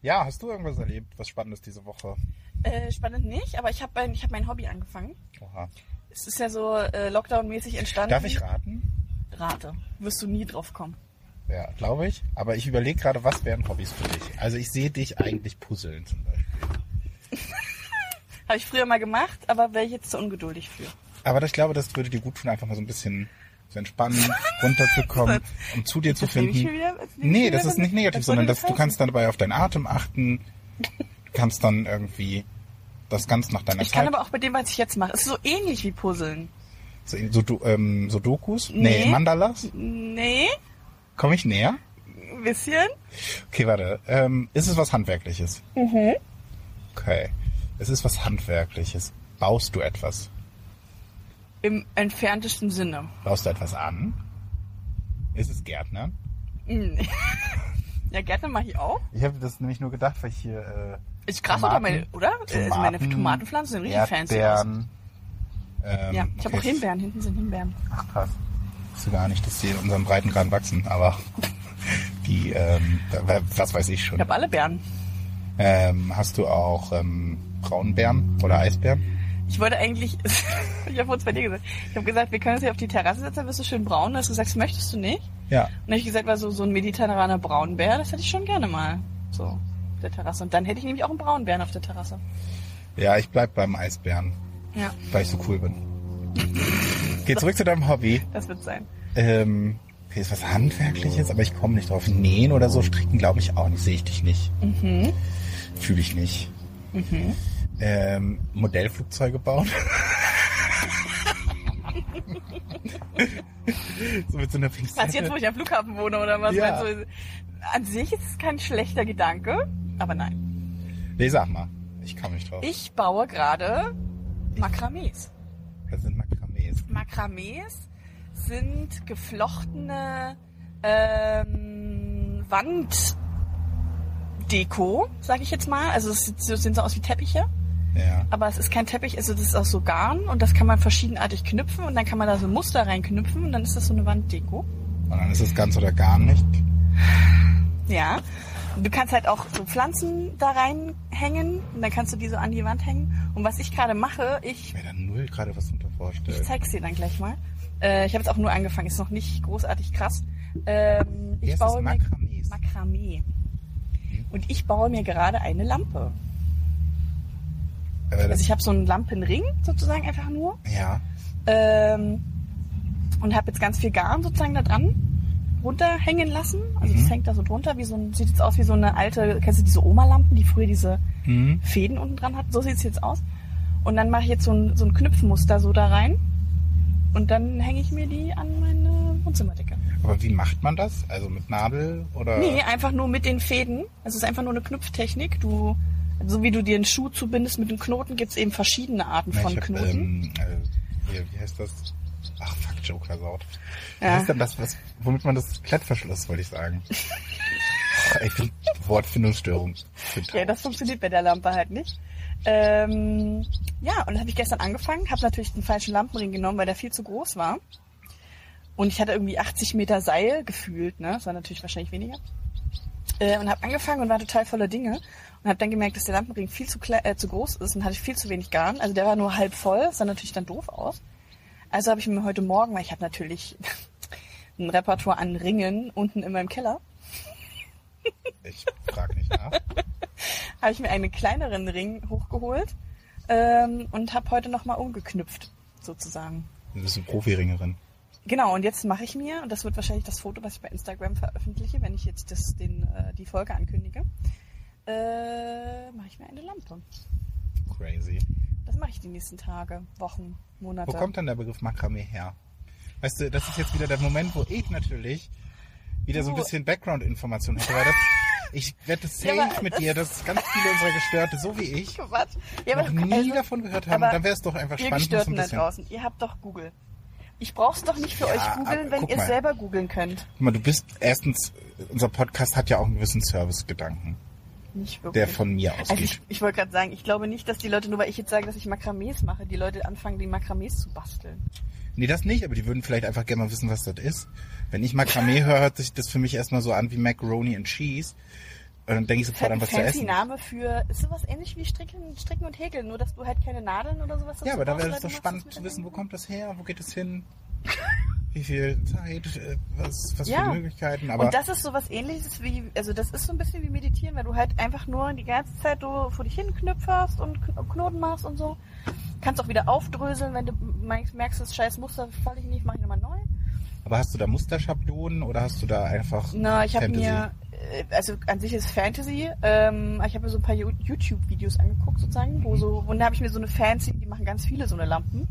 [SPEAKER 3] ja, hast du irgendwas erlebt, was Spannendes diese Woche?
[SPEAKER 4] Äh, spannend nicht, aber ich habe mein, ich hab mein Hobby angefangen.
[SPEAKER 3] Oha.
[SPEAKER 4] Es ist ja so äh, Lockdown-mäßig entstanden.
[SPEAKER 3] Darf ich raten?
[SPEAKER 4] Rate. Wirst du nie drauf kommen.
[SPEAKER 3] Ja, glaube ich. Aber ich überlege gerade, was wären Hobbys für dich? Also ich sehe dich eigentlich puzzeln zum Beispiel.
[SPEAKER 4] Habe ich früher mal gemacht, aber wäre ich jetzt zu ungeduldig für.
[SPEAKER 3] Aber ich glaube, das würde dir gut tun, einfach mal so ein bisschen zu entspannen, runterzukommen, um zu dir zu
[SPEAKER 4] Das ich
[SPEAKER 3] finden.
[SPEAKER 4] wieder- das
[SPEAKER 3] Nee, das ist nicht negativ, sondern
[SPEAKER 4] das
[SPEAKER 3] du kannst dann dabei auf deinen Atem achten. Du kannst dann irgendwie das ganz nach deiner
[SPEAKER 4] Ich kann
[SPEAKER 3] Zeit.
[SPEAKER 4] aber auch bei dem, was ich jetzt mache. Es ist so ähnlich wie Puzzeln.
[SPEAKER 3] so, so, ähm, so Dokus?
[SPEAKER 4] Nee.
[SPEAKER 3] Nee, Mandalas?
[SPEAKER 4] Nee,
[SPEAKER 3] Komme ich näher?
[SPEAKER 4] ein bisschen.
[SPEAKER 3] Okay, warte. Ähm, ist es was Handwerkliches?
[SPEAKER 4] Mhm.
[SPEAKER 3] Okay. Es ist was Handwerkliches. Baust du etwas?
[SPEAKER 4] Im entferntesten Sinne.
[SPEAKER 3] Baust du etwas an? Ist es Gärtner?
[SPEAKER 4] Mm. Ja, Gärtner mache ich auch.
[SPEAKER 3] Ich habe das nämlich nur gedacht, weil ich hier äh,
[SPEAKER 4] Ist krass,
[SPEAKER 3] Tomaten,
[SPEAKER 4] oder? Meine, oder? Also meine
[SPEAKER 3] Tomaten,
[SPEAKER 4] Tomatenpflanzen sehen richtig fancy.
[SPEAKER 3] Erdbeeren. Ähm,
[SPEAKER 4] Ja, ich habe auch. Himbeeren. Hinten sind Himbeeren.
[SPEAKER 3] Ach krass. Wusste gar nicht, dass die in unserem Breitengrad wachsen, aber die, ähm, wa- was weiß ich schon.
[SPEAKER 4] Ich habe alle Beeren.
[SPEAKER 3] Ähm, hast du auch ähm, Braunbären oder Eisbären?
[SPEAKER 4] Ich wollte eigentlich, ich habe uns bei dir gesagt, ich habe gesagt, wir können uns hier auf die Terrasse setzen, dann wirst du schön braun. Du hast gesagt, das möchtest du nicht.
[SPEAKER 3] Ja.
[SPEAKER 4] Und dann habe ich gesagt, war so, so ein mediterraner Braunbär, das hätte ich schon gerne mal. So, auf der Terrasse. Und dann hätte ich nämlich auch einen Braunbären auf der Terrasse.
[SPEAKER 3] Ja, ich bleib beim Eisbären,
[SPEAKER 4] Ja,
[SPEAKER 3] weil ich so cool bin. Geh zurück zu deinem Hobby.
[SPEAKER 4] das wird sein.
[SPEAKER 3] Ähm, okay, ist was Handwerkliches, aber ich komme nicht drauf. Nähen oder so, stricken glaube ich auch nicht. Sehe ich dich nicht.
[SPEAKER 4] Mhm.
[SPEAKER 3] Fühle ich nicht. Ähm, Modellflugzeuge bauen. so mit so einer Pinzette.
[SPEAKER 4] Was jetzt, wo ich am Flughafen wohne oder was?
[SPEAKER 3] Ja.
[SPEAKER 4] Du? An sich ist es kein schlechter Gedanke, aber nein.
[SPEAKER 3] Nee, sag mal. Ich komme nicht drauf.
[SPEAKER 4] Ich baue gerade Makramees.
[SPEAKER 3] Das sind Makramees.
[SPEAKER 4] Makramees sind geflochtene ähm, Wanddeko, sage ich jetzt mal. Also es sehen so aus wie Teppiche,
[SPEAKER 3] Ja.
[SPEAKER 4] aber es ist kein Teppich, also das ist aus so Garn und das kann man verschiedenartig knüpfen und dann kann man da so Muster reinknüpfen und dann ist das so eine Wanddeko.
[SPEAKER 3] Und dann ist es ganz oder gar nicht.
[SPEAKER 4] Ja. Und du kannst halt auch so Pflanzen da reinhängen und dann kannst du die so an die Wand hängen. Und was ich gerade mache, ich
[SPEAKER 3] Ich mir da null gerade was unter
[SPEAKER 4] Ich
[SPEAKER 3] vorstellen.
[SPEAKER 4] zeig's dir dann gleich mal. Äh, ich habe jetzt auch nur angefangen, ist noch nicht großartig krass. Ähm, ich baue
[SPEAKER 3] das?
[SPEAKER 4] mir
[SPEAKER 3] Makramees?
[SPEAKER 4] Makramee. Und ich baue mir gerade eine Lampe.
[SPEAKER 3] Äh,
[SPEAKER 4] Also ich habe so einen Lampenring sozusagen einfach nur.
[SPEAKER 3] ja.
[SPEAKER 4] Ähm, und habe jetzt ganz viel Garn sozusagen da dran runterhängen lassen. Also das hängt da so drunter, wie so ein, sieht jetzt aus wie so eine alte, kennst du diese Oma-Lampen, die früher diese
[SPEAKER 3] Mhm.
[SPEAKER 4] Fäden unten dran hatten? So sieht es jetzt aus. Und dann mache ich jetzt so ein, so ein Knüpfmuster so da rein. Und dann hänge ich mir die an meine Wohnzimmerdecke.
[SPEAKER 3] Aber wie macht man das? Also mit Nadel oder?
[SPEAKER 4] Nee, einfach nur mit den Fäden. Es ist einfach nur eine Knüpftechnik. Du, so wie du dir einen Schuh zubindest mit einem Knoten, gibt's eben verschiedene Arten
[SPEAKER 3] Na,
[SPEAKER 4] von
[SPEAKER 3] hab,
[SPEAKER 4] Knoten.
[SPEAKER 3] ähm, äh, wie heißt das? Ach, fuck, Joker-Saut. Wie
[SPEAKER 4] Ja.
[SPEAKER 3] heißt denn das, was, womit man das Klettverschluss, wollte ich sagen. Ach, ich bin Wortfindungsstörung.
[SPEAKER 4] Ja, das funktioniert bei der Lampe halt nicht. Ähm, ja, und das habe ich gestern angefangen, habe natürlich den falschen Lampenring genommen, weil der viel zu groß war. Und ich hatte irgendwie 80 Meter Seil gefühlt, ne? Das war natürlich wahrscheinlich weniger. Äh, und habe angefangen und war total voller Dinge. Und habe dann gemerkt, dass der Lampenring viel zu, äh, zu groß ist und hatte viel zu wenig Garn. Also der war nur halb voll, sah natürlich dann doof aus. Also habe ich mir heute Morgen, weil ich habe natürlich ein Repertoire an Ringen unten in meinem Keller,
[SPEAKER 3] Ich frage nicht nach.
[SPEAKER 4] habe ich mir einen kleineren Ring hochgeholt ähm, und habe heute nochmal umgeknüpft, sozusagen.
[SPEAKER 3] Du bist eine Profiringerin.
[SPEAKER 4] Genau, und jetzt mache ich mir, und das wird wahrscheinlich das Foto, was ich bei Instagram veröffentliche, wenn ich jetzt das, den, äh, die Folge ankündige, äh, mache ich mir eine Lampe.
[SPEAKER 3] Crazy.
[SPEAKER 4] Das mache ich die nächsten Tage, Wochen, Monate.
[SPEAKER 3] Wo kommt dann der Begriff Makramee her? Weißt du, das ist jetzt wieder der Moment, wo ich natürlich wieder so ein bisschen Background-Information hätte, weil das, ich wette safe
[SPEAKER 4] Ja,
[SPEAKER 3] mit
[SPEAKER 4] das-
[SPEAKER 3] dir, dass ganz viele unserer Gestörte, so wie ich.
[SPEAKER 4] Ja,
[SPEAKER 3] noch nie
[SPEAKER 4] also,
[SPEAKER 3] davon gehört haben.
[SPEAKER 4] aber
[SPEAKER 3] Dann wäre es doch einfach
[SPEAKER 4] ihr
[SPEAKER 3] spannend, so
[SPEAKER 4] Gestörten da draußen, ihr habt doch Google. Ich brauch's doch nicht für
[SPEAKER 3] Ja,
[SPEAKER 4] euch googeln, wenn ihr
[SPEAKER 3] mal.
[SPEAKER 4] selber googeln könnt.
[SPEAKER 3] Guck mal, du bist erstens, unser Podcast hat ja auch einen gewissen Servicegedanken,
[SPEAKER 4] Nicht wirklich.
[SPEAKER 3] der von mir ausgeht.
[SPEAKER 4] Also ich, ich wollte gerade sagen, ich glaube nicht, dass die Leute, nur weil ich jetzt sage, dass ich Makramees mache, die Leute anfangen, die Makramees zu basteln.
[SPEAKER 3] Nee, das nicht, aber die würden vielleicht einfach gerne mal wissen, was das ist. Wenn ich Makramee höre, hört sich das für mich erstmal so an wie Macaroni and Cheese. Und dann denke ich
[SPEAKER 4] Das ist
[SPEAKER 3] sofort
[SPEAKER 4] halt
[SPEAKER 3] an was zu
[SPEAKER 4] fancy
[SPEAKER 3] essen.
[SPEAKER 4] Name für, ist sowas ähnlich wie Stricken, Stricken und Häkeln, nur dass du halt keine Nadeln oder sowas dazu
[SPEAKER 3] Ja, aber da wäre es doch spannend
[SPEAKER 4] das
[SPEAKER 3] zu wissen, wo kommt das her, wo geht es hin, wie viel Zeit, äh, was, was
[SPEAKER 4] Ja.
[SPEAKER 3] für Möglichkeiten. Aber
[SPEAKER 4] und das ist sowas ähnliches wie, also das ist so ein bisschen wie Meditieren, weil du halt einfach nur die ganze Zeit du vor dich hin knüpferst und Kn- Knoten machst und so. Kannst auch wieder aufdröseln, wenn du merkst, das scheiß Muster falle ich nicht, mach ich nochmal neu.
[SPEAKER 3] Aber hast du da Musterschablonen oder hast du da einfach
[SPEAKER 4] Na, ich habe mir, also an sich ist Fantasy, ähm, ich habe mir so ein paar Yo- YouTube-Videos angeguckt sozusagen, wo so, und da habe ich mir so eine Fancy, die machen ganz viele so eine Lampen.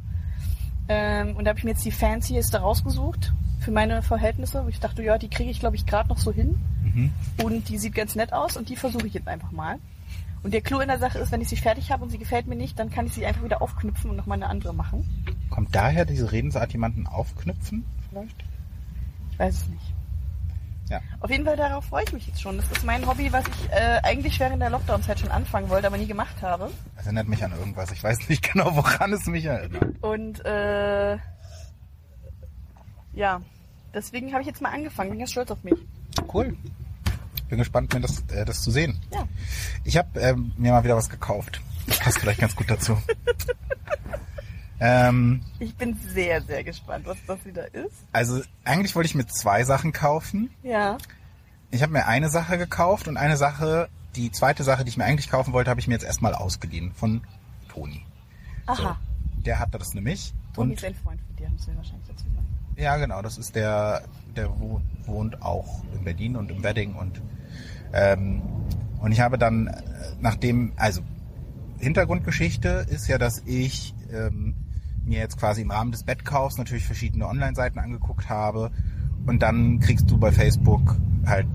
[SPEAKER 4] Ähm, und da habe ich mir jetzt die Fancieste rausgesucht für meine Verhältnisse, wo ich dachte, ja, die kriege ich glaube ich gerade noch so hin.
[SPEAKER 3] Mhm.
[SPEAKER 4] Und die sieht ganz nett aus und die versuche ich jetzt einfach mal. Und der Clou in der Sache ist, wenn ich sie fertig habe und sie gefällt mir nicht, dann kann ich sie einfach wieder aufknüpfen und nochmal eine andere machen.
[SPEAKER 3] Kommt daher diese Redensart jemanden aufknüpfen vielleicht?
[SPEAKER 4] Ich weiß es nicht.
[SPEAKER 3] Ja.
[SPEAKER 4] Auf jeden Fall darauf freue ich mich jetzt schon. Das ist mein Hobby, was ich äh, eigentlich während der Lockdown-Zeit schon anfangen wollte, aber nie gemacht habe.
[SPEAKER 3] Das erinnert mich an irgendwas. Ich weiß nicht genau, woran es mich erinnert.
[SPEAKER 4] Und äh, ja, deswegen habe ich jetzt mal angefangen. Bin ganz stolz auf mich.
[SPEAKER 3] Cool. Bin gespannt, mir das, äh, das zu sehen.
[SPEAKER 4] Ja.
[SPEAKER 3] Ich habe ähm, mir mal wieder was gekauft. Das passt vielleicht ganz gut dazu. ähm,
[SPEAKER 4] Ich bin sehr, sehr gespannt, was das wieder ist.
[SPEAKER 3] also eigentlich wollte ich mir zwei Sachen kaufen.
[SPEAKER 4] Ja.
[SPEAKER 3] Ich habe mir eine Sache gekauft und eine Sache, die zweite Sache, die ich mir eigentlich kaufen wollte, habe ich mir jetzt erstmal ausgeliehen von Toni.
[SPEAKER 4] Aha.
[SPEAKER 3] Der hatte das nämlich.
[SPEAKER 4] Toni
[SPEAKER 3] Und
[SPEAKER 4] ist ein Freund von dir, müssen wir wahrscheinlich dazu sagen.
[SPEAKER 3] ja, genau, das ist der, der wo- wohnt auch in Berlin und im Wedding und ähm, und ich habe dann äh, nachdem, also Hintergrundgeschichte ist ja, dass ich ähm, mir jetzt quasi im Rahmen des Bettkaufs natürlich verschiedene Online-Seiten angeguckt habe und dann kriegst du bei Facebook halt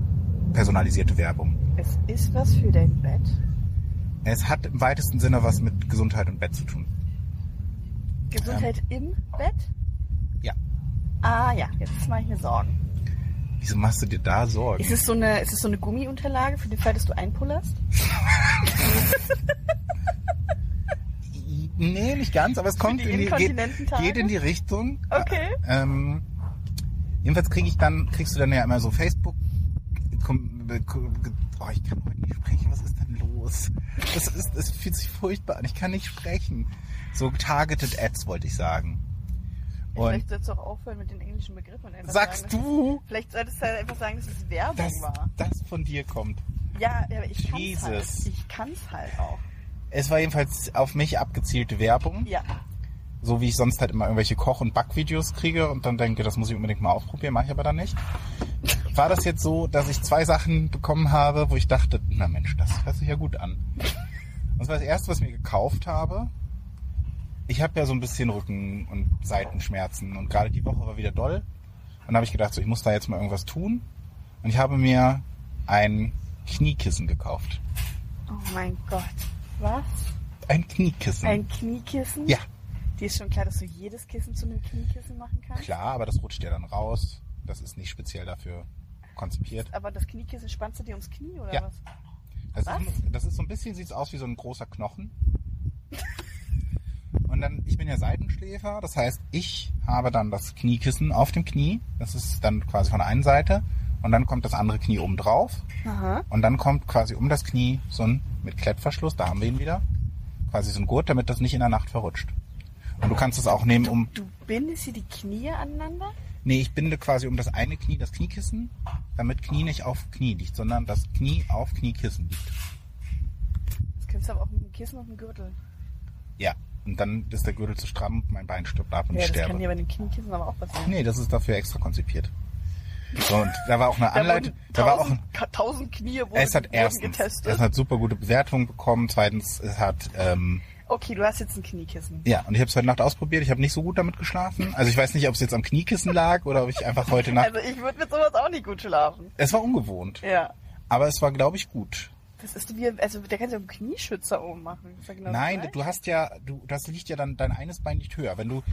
[SPEAKER 3] personalisierte Werbung.
[SPEAKER 4] Es ist was für dein Bett.
[SPEAKER 3] Es hat im weitesten Sinne was mit Gesundheit und Bett zu tun.
[SPEAKER 4] Gesundheit im Bett?
[SPEAKER 3] Ja.
[SPEAKER 4] Ah ja, jetzt mache ich mir Sorgen.
[SPEAKER 3] Wieso machst du dir da Sorgen?
[SPEAKER 4] Ist es so eine, ist es so eine Gummiunterlage für den Fall, dass du einpullerst?
[SPEAKER 3] Nee, nicht ganz, aber es kommt in die, geht, geht in die Richtung.
[SPEAKER 4] Okay.
[SPEAKER 3] Ähm, jedenfalls kriege ich dann, kriegst du dann ja immer so Facebook. Oh, ich kann heute nicht sprechen. Was ist denn los? Das ist, es fühlt sich furchtbar an. Ich kann nicht sprechen. So targeted Ads wollte ich sagen. Und
[SPEAKER 4] vielleicht solltest du auch aufhören mit den englischen Begriffen.
[SPEAKER 3] Sagst
[SPEAKER 4] sagen,
[SPEAKER 3] du,
[SPEAKER 4] Es, vielleicht solltest du halt einfach sagen, dass es Werbung
[SPEAKER 3] dass
[SPEAKER 4] war.
[SPEAKER 3] das von dir kommt?
[SPEAKER 4] Ja, aber ich kann's
[SPEAKER 3] Jesus.
[SPEAKER 4] halt. Ich kann's halt auch.
[SPEAKER 3] Es war jedenfalls auf mich abgezielte Werbung.
[SPEAKER 4] Ja.
[SPEAKER 3] so wie ich sonst halt immer irgendwelche Koch- und Backvideos kriege und dann denke, das muss ich unbedingt mal ausprobieren, mache ich aber dann nicht. War das jetzt so, dass ich zwei Sachen bekommen habe, wo ich dachte, na Mensch, das hört sich ja gut an. Und das war das erste, was ich mir gekauft habe. Ich habe ja so ein bisschen Rücken- und Seitenschmerzen und gerade die Woche war wieder doll. Und dann habe ich gedacht, so, ich muss da jetzt mal irgendwas tun. Und ich habe mir ein Kniekissen gekauft.
[SPEAKER 4] Oh mein Gott. Was?
[SPEAKER 3] Ein Kniekissen.
[SPEAKER 4] Ein Kniekissen?
[SPEAKER 3] ja,
[SPEAKER 4] Die ist schon klar, dass du jedes Kissen zu einem Kniekissen machen kannst.
[SPEAKER 3] klar, aber das rutscht ja dann raus. Das ist nicht speziell dafür konzipiert.
[SPEAKER 4] Aber das Kniekissen spannst du dir ums Knie oder
[SPEAKER 3] Ja.
[SPEAKER 4] was?
[SPEAKER 3] Das
[SPEAKER 4] Was?
[SPEAKER 3] ist, das ist so ein bisschen, sieht aus wie so ein großer Knochen. Und dann, ich bin ja Seitenschläfer, das heißt, ich habe dann das Kniekissen auf dem Knie. Das ist dann quasi von der einen Seite. Und dann kommt das andere Knie oben drauf.
[SPEAKER 4] Aha.
[SPEAKER 3] Und dann kommt quasi um das Knie so ein, mit Klettverschluss, da haben wir ihn wieder, quasi so ein Gurt, damit das nicht in der Nacht verrutscht. Und du kannst es auch nehmen, um,
[SPEAKER 4] Du bindest hier die Knie aneinander?
[SPEAKER 3] nee, ich binde quasi um das eine Knie das Kniekissen, damit Knie nicht auf Knie liegt, sondern das Knie auf Kniekissen liegt.
[SPEAKER 4] Das könntest du aber auch mit dem Kissen und dem Gürtel.
[SPEAKER 3] Ja. Und dann ist der Gürtel zu stramm, mein Bein stirbt ab und
[SPEAKER 4] Ja,
[SPEAKER 3] ich
[SPEAKER 4] das
[SPEAKER 3] sterbe.
[SPEAKER 4] kann dir bei dem Kniekissen aber auch passieren.
[SPEAKER 3] Nee, das ist dafür extra konzipiert. So, und da war auch eine
[SPEAKER 4] Da
[SPEAKER 3] Anleitung.
[SPEAKER 4] wurden
[SPEAKER 3] Da war auch
[SPEAKER 4] tausend, Knie wurden,
[SPEAKER 3] es hat erstens,
[SPEAKER 4] getestet.
[SPEAKER 3] es hat super gute Bewertungen bekommen. Zweitens, es hat, ähm,
[SPEAKER 4] okay, du hast jetzt ein Kniekissen.
[SPEAKER 3] ja, und ich habe es heute Nacht ausprobiert. Ich habe nicht so gut damit geschlafen. Also ich weiß nicht, ob es jetzt am Kniekissen lag oder ob ich einfach heute Nacht.
[SPEAKER 4] Also ich würde mit sowas auch nicht gut schlafen.
[SPEAKER 3] Es war ungewohnt,
[SPEAKER 4] Ja.
[SPEAKER 3] aber es war, glaube ich, gut.
[SPEAKER 4] Das ist wie, also der kann sich auch einen Knieschützer oben machen. Ja genau
[SPEAKER 3] Nein, du hast ja, du, das liegt ja dann, dein eines Bein liegt höher. Wenn du,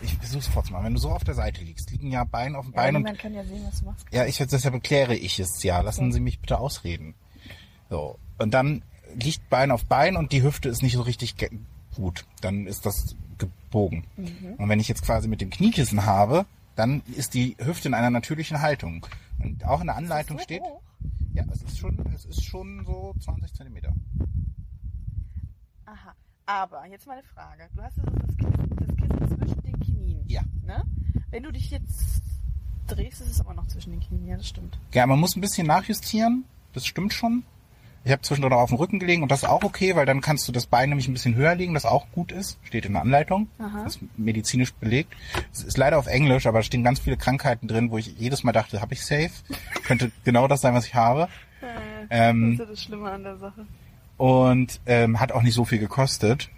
[SPEAKER 3] ich versuch's vorzumachen, wenn du so auf der Seite liegst, liegen ja Bein auf dem
[SPEAKER 4] ja,
[SPEAKER 3] Bein und
[SPEAKER 4] niemand kann ja sehen, was du machst.
[SPEAKER 3] Ja, ich deshalb erkläre ich es ja. Lassen Sie mich bitte ausreden. So. Und dann liegt Bein auf Bein und die Hüfte ist nicht so richtig gut. Dann ist das gebogen.
[SPEAKER 4] Mhm.
[SPEAKER 3] Und wenn ich jetzt quasi mit dem Kniekissen habe, dann ist die Hüfte in einer natürlichen Haltung. Und auch in der Anleitung
[SPEAKER 4] so
[SPEAKER 3] steht,
[SPEAKER 4] hoch?
[SPEAKER 3] Ja, es ist schon, es ist schon so 20 Zentimeter.
[SPEAKER 4] Aha. Aber, jetzt mal eine Frage. Du hast also das Kissen, das Kissen zwischen den Knien.
[SPEAKER 3] Ja.
[SPEAKER 4] Ne? Wenn du dich jetzt drehst, ist es immer noch zwischen den Knien. Ja, das stimmt.
[SPEAKER 3] Ja, man muss ein bisschen nachjustieren. Das stimmt schon. Ich habe zwischendurch auch auf dem Rücken gelegen und das ist auch okay, weil dann kannst du das Bein nämlich ein bisschen höher legen, das auch gut ist. Steht in der Anleitung.
[SPEAKER 4] Aha.
[SPEAKER 3] Das ist medizinisch belegt. Es ist leider auf Englisch, aber da stehen ganz viele Krankheiten drin, wo ich jedes Mal dachte, habe ich safe. Könnte genau das sein, was ich habe. Ähm,
[SPEAKER 4] das ist das Schlimme an der Sache.
[SPEAKER 3] und ähm, hat auch nicht so viel gekostet.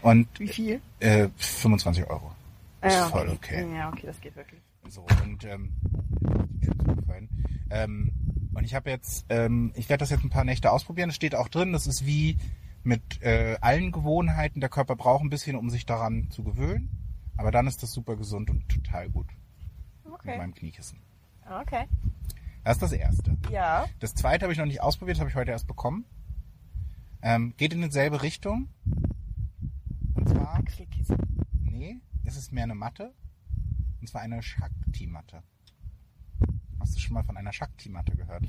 [SPEAKER 3] Und
[SPEAKER 4] Wie viel?
[SPEAKER 3] äh, 25 Euro. Ist
[SPEAKER 4] Ja,
[SPEAKER 3] voll okay.
[SPEAKER 4] Ja, okay, das geht wirklich.
[SPEAKER 3] So, und ähm, ähm, und ich habe jetzt, ähm, ich werde das jetzt ein paar Nächte ausprobieren. Es steht auch drin, das ist wie mit äh, allen Gewohnheiten. Der Körper braucht ein bisschen, um sich daran zu gewöhnen. Aber dann ist das super gesund und total gut mit
[SPEAKER 4] Okay.
[SPEAKER 3] meinem Kniekissen.
[SPEAKER 4] Okay.
[SPEAKER 3] Das ist das Erste.
[SPEAKER 4] Ja.
[SPEAKER 3] Das Zweite habe ich noch nicht ausprobiert, das habe ich heute erst bekommen. Ähm, geht in dieselbe Richtung. Und zwar,
[SPEAKER 4] Klickkissen.
[SPEAKER 3] nee, es ist mehr eine Matte. Und zwar eine Shakti-Matte. Hast du schon mal von einer Shakti-Matte gehört?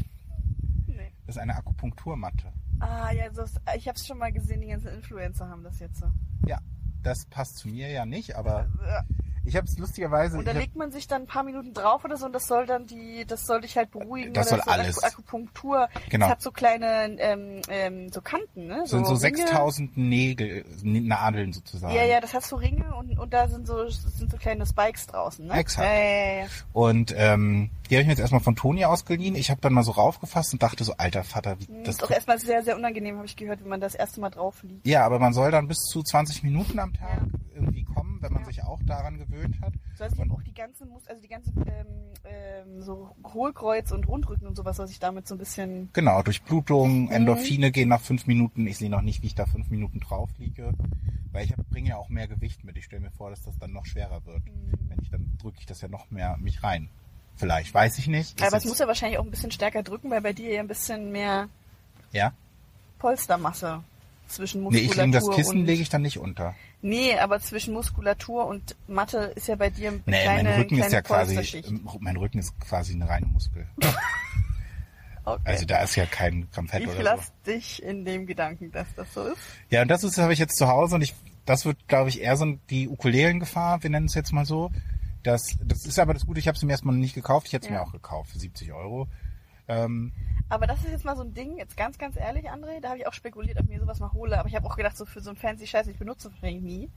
[SPEAKER 4] Nee.
[SPEAKER 3] Das ist eine Akupunkturmatte.
[SPEAKER 4] Ah, ja, das, ich habe es schon mal gesehen, die ganzen Influencer haben das jetzt so.
[SPEAKER 3] Ja, das passt zu mir ja nicht, aber. Ich habe es lustigerweise.
[SPEAKER 4] Und da legt man sich dann ein paar Minuten drauf oder so und das soll dann die, das soll dich halt beruhigen.
[SPEAKER 3] Das
[SPEAKER 4] oder
[SPEAKER 3] soll
[SPEAKER 4] so
[SPEAKER 3] alles.
[SPEAKER 4] Aku- Akupunktur.
[SPEAKER 3] Genau.
[SPEAKER 4] Das hat so kleine, ähm, ähm, so Kanten, ne?
[SPEAKER 3] sind so
[SPEAKER 4] Ringe.
[SPEAKER 3] 6000 Nägel, Nadeln sozusagen.
[SPEAKER 4] Ja, ja, das hat so Ringe und, und da sind so, sind so kleine Spikes draußen, ne?
[SPEAKER 3] Exakt.
[SPEAKER 4] Ja, ja, ja.
[SPEAKER 3] Und ähm, die habe ich mir jetzt erstmal von Toni ausgeliehen. Ich habe dann mal so raufgefasst und dachte so, alter Vater, wie
[SPEAKER 4] Das
[SPEAKER 3] das
[SPEAKER 4] ist auch erstmal sehr, sehr unangenehm, habe ich gehört, wenn man das erste Mal drauf liegt.
[SPEAKER 3] Ja, aber man soll dann bis zu 20 Minuten am Tag
[SPEAKER 4] Ja.
[SPEAKER 3] Wenn man
[SPEAKER 4] Ja.
[SPEAKER 3] sich auch daran gewöhnt hat.
[SPEAKER 4] So, also ich habe auch die ganzen Mus also die ganzen ähm, ähm, so Hohlkreuz und Rundrücken und sowas soll sich damit so ein bisschen
[SPEAKER 3] Genau,
[SPEAKER 4] Mhm.
[SPEAKER 3] Durchblutung, Endorphine gehen nach fünf Minuten. Ich sehe noch nicht, wie ich da fünf Minuten drauf liege, weil ich bringe ja auch mehr Gewicht mit. Ich stelle mir vor, dass das dann noch schwerer wird.
[SPEAKER 4] Mhm.
[SPEAKER 3] Wenn ich dann drücke ich das ja noch mehr mich rein. Vielleicht, weiß ich nicht.
[SPEAKER 4] Aber
[SPEAKER 3] Ist
[SPEAKER 4] es muss ja wahrscheinlich auch ein bisschen stärker drücken, weil bei dir ja ein bisschen mehr
[SPEAKER 3] ja.
[SPEAKER 4] Polstermasse zwischen
[SPEAKER 3] Nee,
[SPEAKER 4] Muskulatur
[SPEAKER 3] ich lege das Kissen lege ich dann nicht unter.
[SPEAKER 4] Nee, aber zwischen Muskulatur und Matte ist ja bei dir eine
[SPEAKER 3] Nee,
[SPEAKER 4] kleine,
[SPEAKER 3] mein Rücken ist ja quasi mein Rücken ist quasi eine reine Muskel.
[SPEAKER 4] Okay.
[SPEAKER 3] Also da ist ja kein Gramm Fett
[SPEAKER 4] ich
[SPEAKER 3] oder so.
[SPEAKER 4] lass dich in dem Gedanken, dass das so ist.
[SPEAKER 3] Ja, und das ist habe ich jetzt zu Hause und ich das wird glaube ich eher so die Ukulelengefahr, wir nennen es jetzt mal so. Das das ist aber das Gute, ich habe es mir erstmal nicht gekauft, ich hätte es
[SPEAKER 4] Ja.
[SPEAKER 3] mir auch gekauft für 70 Euro. Ähm,
[SPEAKER 4] Aber das ist jetzt mal so ein Ding, jetzt ganz, ganz ehrlich, André, da habe ich auch spekuliert, ob ich mir sowas mal hole. Aber ich habe auch gedacht, so für so einen fancy Scheiß, ich benutze das wahrscheinlich nie.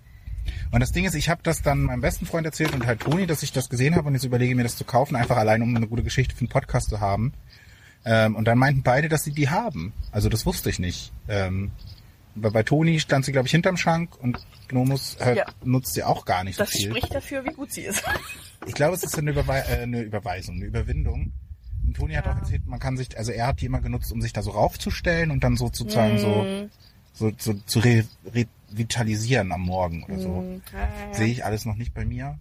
[SPEAKER 3] Und das Ding ist, ich habe das dann meinem besten Freund erzählt und halt Toni, dass ich das gesehen habe und jetzt überlege mir das zu kaufen, einfach allein um eine gute Geschichte für einen Podcast zu haben. Ähm, und dann meinten beide, dass sie die haben. Also das wusste ich nicht. Ähm, aber bei Toni stand sie, glaube ich, hinterm Schrank und Gnomus halt
[SPEAKER 4] Ja.
[SPEAKER 3] nutzt sie auch gar nicht so
[SPEAKER 4] Das
[SPEAKER 3] viel.
[SPEAKER 4] spricht dafür, wie gut sie ist.
[SPEAKER 3] Ich glaube, es ist eine, Überwei äh, eine Überweisung, eine Überwindung. Toni hat
[SPEAKER 4] Ja.
[SPEAKER 3] auch erzählt, man kann sich, also er hat die immer genutzt, um sich da so raufzustellen und dann so sozusagen
[SPEAKER 4] Mhm.
[SPEAKER 3] so, so, so zu re revitalisieren am Morgen oder so.
[SPEAKER 4] Mhm. Ja.
[SPEAKER 3] Sehe ich alles noch nicht bei mir.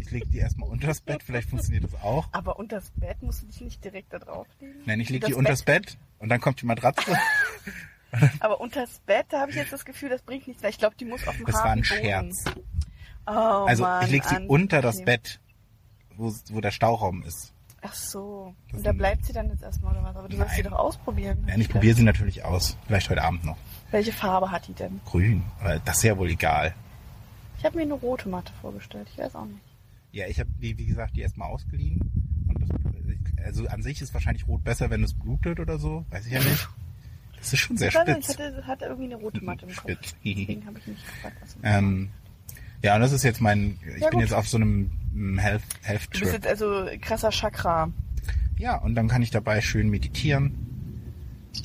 [SPEAKER 3] Ich lege die erstmal unter das Bett, vielleicht funktioniert das auch.
[SPEAKER 4] Aber unter das Bett musst du dich nicht direkt da drauflegen.
[SPEAKER 3] Nein, ich lege die unter das Bett und dann kommt die Matratze.
[SPEAKER 4] Aber unter das Bett, da habe ich jetzt das Gefühl, das bringt nichts, weil ich glaube, die muss auf dem
[SPEAKER 3] Das war ein
[SPEAKER 4] Boden.
[SPEAKER 3] Scherz.
[SPEAKER 4] Oh,
[SPEAKER 3] Also
[SPEAKER 4] Mann,
[SPEAKER 3] ich lege sie unter das. Bett, wo, wo der Stauraum ist.
[SPEAKER 4] Ach so.
[SPEAKER 3] Das
[SPEAKER 4] Und da bleibt sie dann jetzt erstmal oder was? Aber du sollst sie
[SPEAKER 3] Nein.
[SPEAKER 4] doch ausprobieren.
[SPEAKER 3] Ja, ich probiere sie natürlich aus. Vielleicht heute Abend noch.
[SPEAKER 4] Welche Farbe hat die denn?
[SPEAKER 3] Grün. Aber das ist ja wohl egal.
[SPEAKER 4] Ich habe mir eine rote Matte vorgestellt. Ich weiß auch nicht.
[SPEAKER 3] Ja, ich habe die, wie gesagt, die erstmal ausgeliehen. Und das, also an sich ist wahrscheinlich rot besser, wenn es blutet oder so. Weiß ich ja nicht. Das ist schon sehr
[SPEAKER 4] ich
[SPEAKER 3] spitz.
[SPEAKER 4] ich hatte, hatte irgendwie eine rote Matte im Kopf.
[SPEAKER 3] Spitz.
[SPEAKER 4] Deswegen habe ich mich gefragt, was
[SPEAKER 3] Ähm, ja, und das ist jetzt mein, ich
[SPEAKER 4] Ja,
[SPEAKER 3] bin
[SPEAKER 4] gut.
[SPEAKER 3] jetzt auf so einem Health, Health
[SPEAKER 4] Du bist
[SPEAKER 3] Trip.
[SPEAKER 4] jetzt also krasser Chakra.
[SPEAKER 3] Ja, und dann kann ich dabei schön meditieren.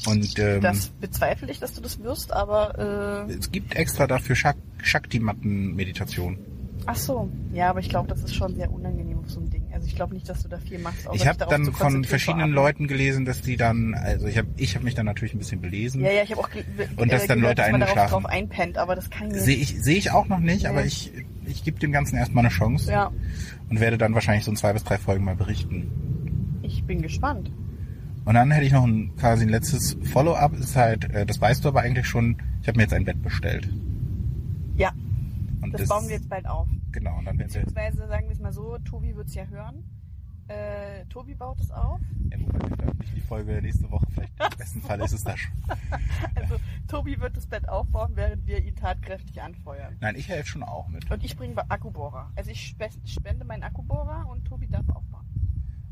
[SPEAKER 3] Und ähm,
[SPEAKER 4] Das bezweifle ich, dass du das wirst, aber äh,
[SPEAKER 3] es gibt extra dafür Shak Shakti-Matten-Meditation.
[SPEAKER 4] ach so. Ja, aber ich glaube, das ist schon sehr unangenehm auf so ein Ding. Also ich glaube nicht, dass du da viel machst.
[SPEAKER 3] Ich habe
[SPEAKER 4] darauf
[SPEAKER 3] dann von verschiedenen Leuten gelesen, dass die dann, also ich habe ich hab mich dann natürlich ein bisschen belesen.
[SPEAKER 4] Ja, ja, ich habe auch
[SPEAKER 3] Und dass
[SPEAKER 4] äh,
[SPEAKER 3] dann
[SPEAKER 4] gehört,
[SPEAKER 3] Leute
[SPEAKER 4] dass man darauf
[SPEAKER 3] eingeschlafen.
[SPEAKER 4] drauf einpennt, aber das kann ich
[SPEAKER 3] Sehe
[SPEAKER 4] nicht.
[SPEAKER 3] ich, sehe ich auch noch nicht,
[SPEAKER 4] Nee.
[SPEAKER 3] aber ich, ich gebe dem Ganzen erstmal eine Chance
[SPEAKER 4] Ja,
[SPEAKER 3] und werde dann wahrscheinlich so in zwei bis drei Folgen mal berichten.
[SPEAKER 4] ich bin gespannt.
[SPEAKER 3] Und dann hätte ich noch ein quasi ein letztes Follow-up, ist halt, äh, das weißt du aber eigentlich schon, ich habe mir jetzt ein Bett bestellt.
[SPEAKER 4] Ja,
[SPEAKER 3] Und
[SPEAKER 4] das, bauen wir jetzt bald auf.
[SPEAKER 3] Genau, und dann werden wir,
[SPEAKER 4] Beziehungsweise sagen wir es mal so, Tobi wird es ja hören. Äh, Tobi baut es auf.
[SPEAKER 3] ja, wobei wir veröffentlichen die Folge nächste Woche, vielleicht im besten Fall ist es da schon.
[SPEAKER 4] Also Tobi wird das Bett aufbauen, während wir ihn tatkräftig anfeuern.
[SPEAKER 3] Nein, ich helfe schon auch mit.
[SPEAKER 4] Und ich bringe Akkubohrer. Also ich spe- spende meinen Akkubohrer und Tobi darf aufbauen.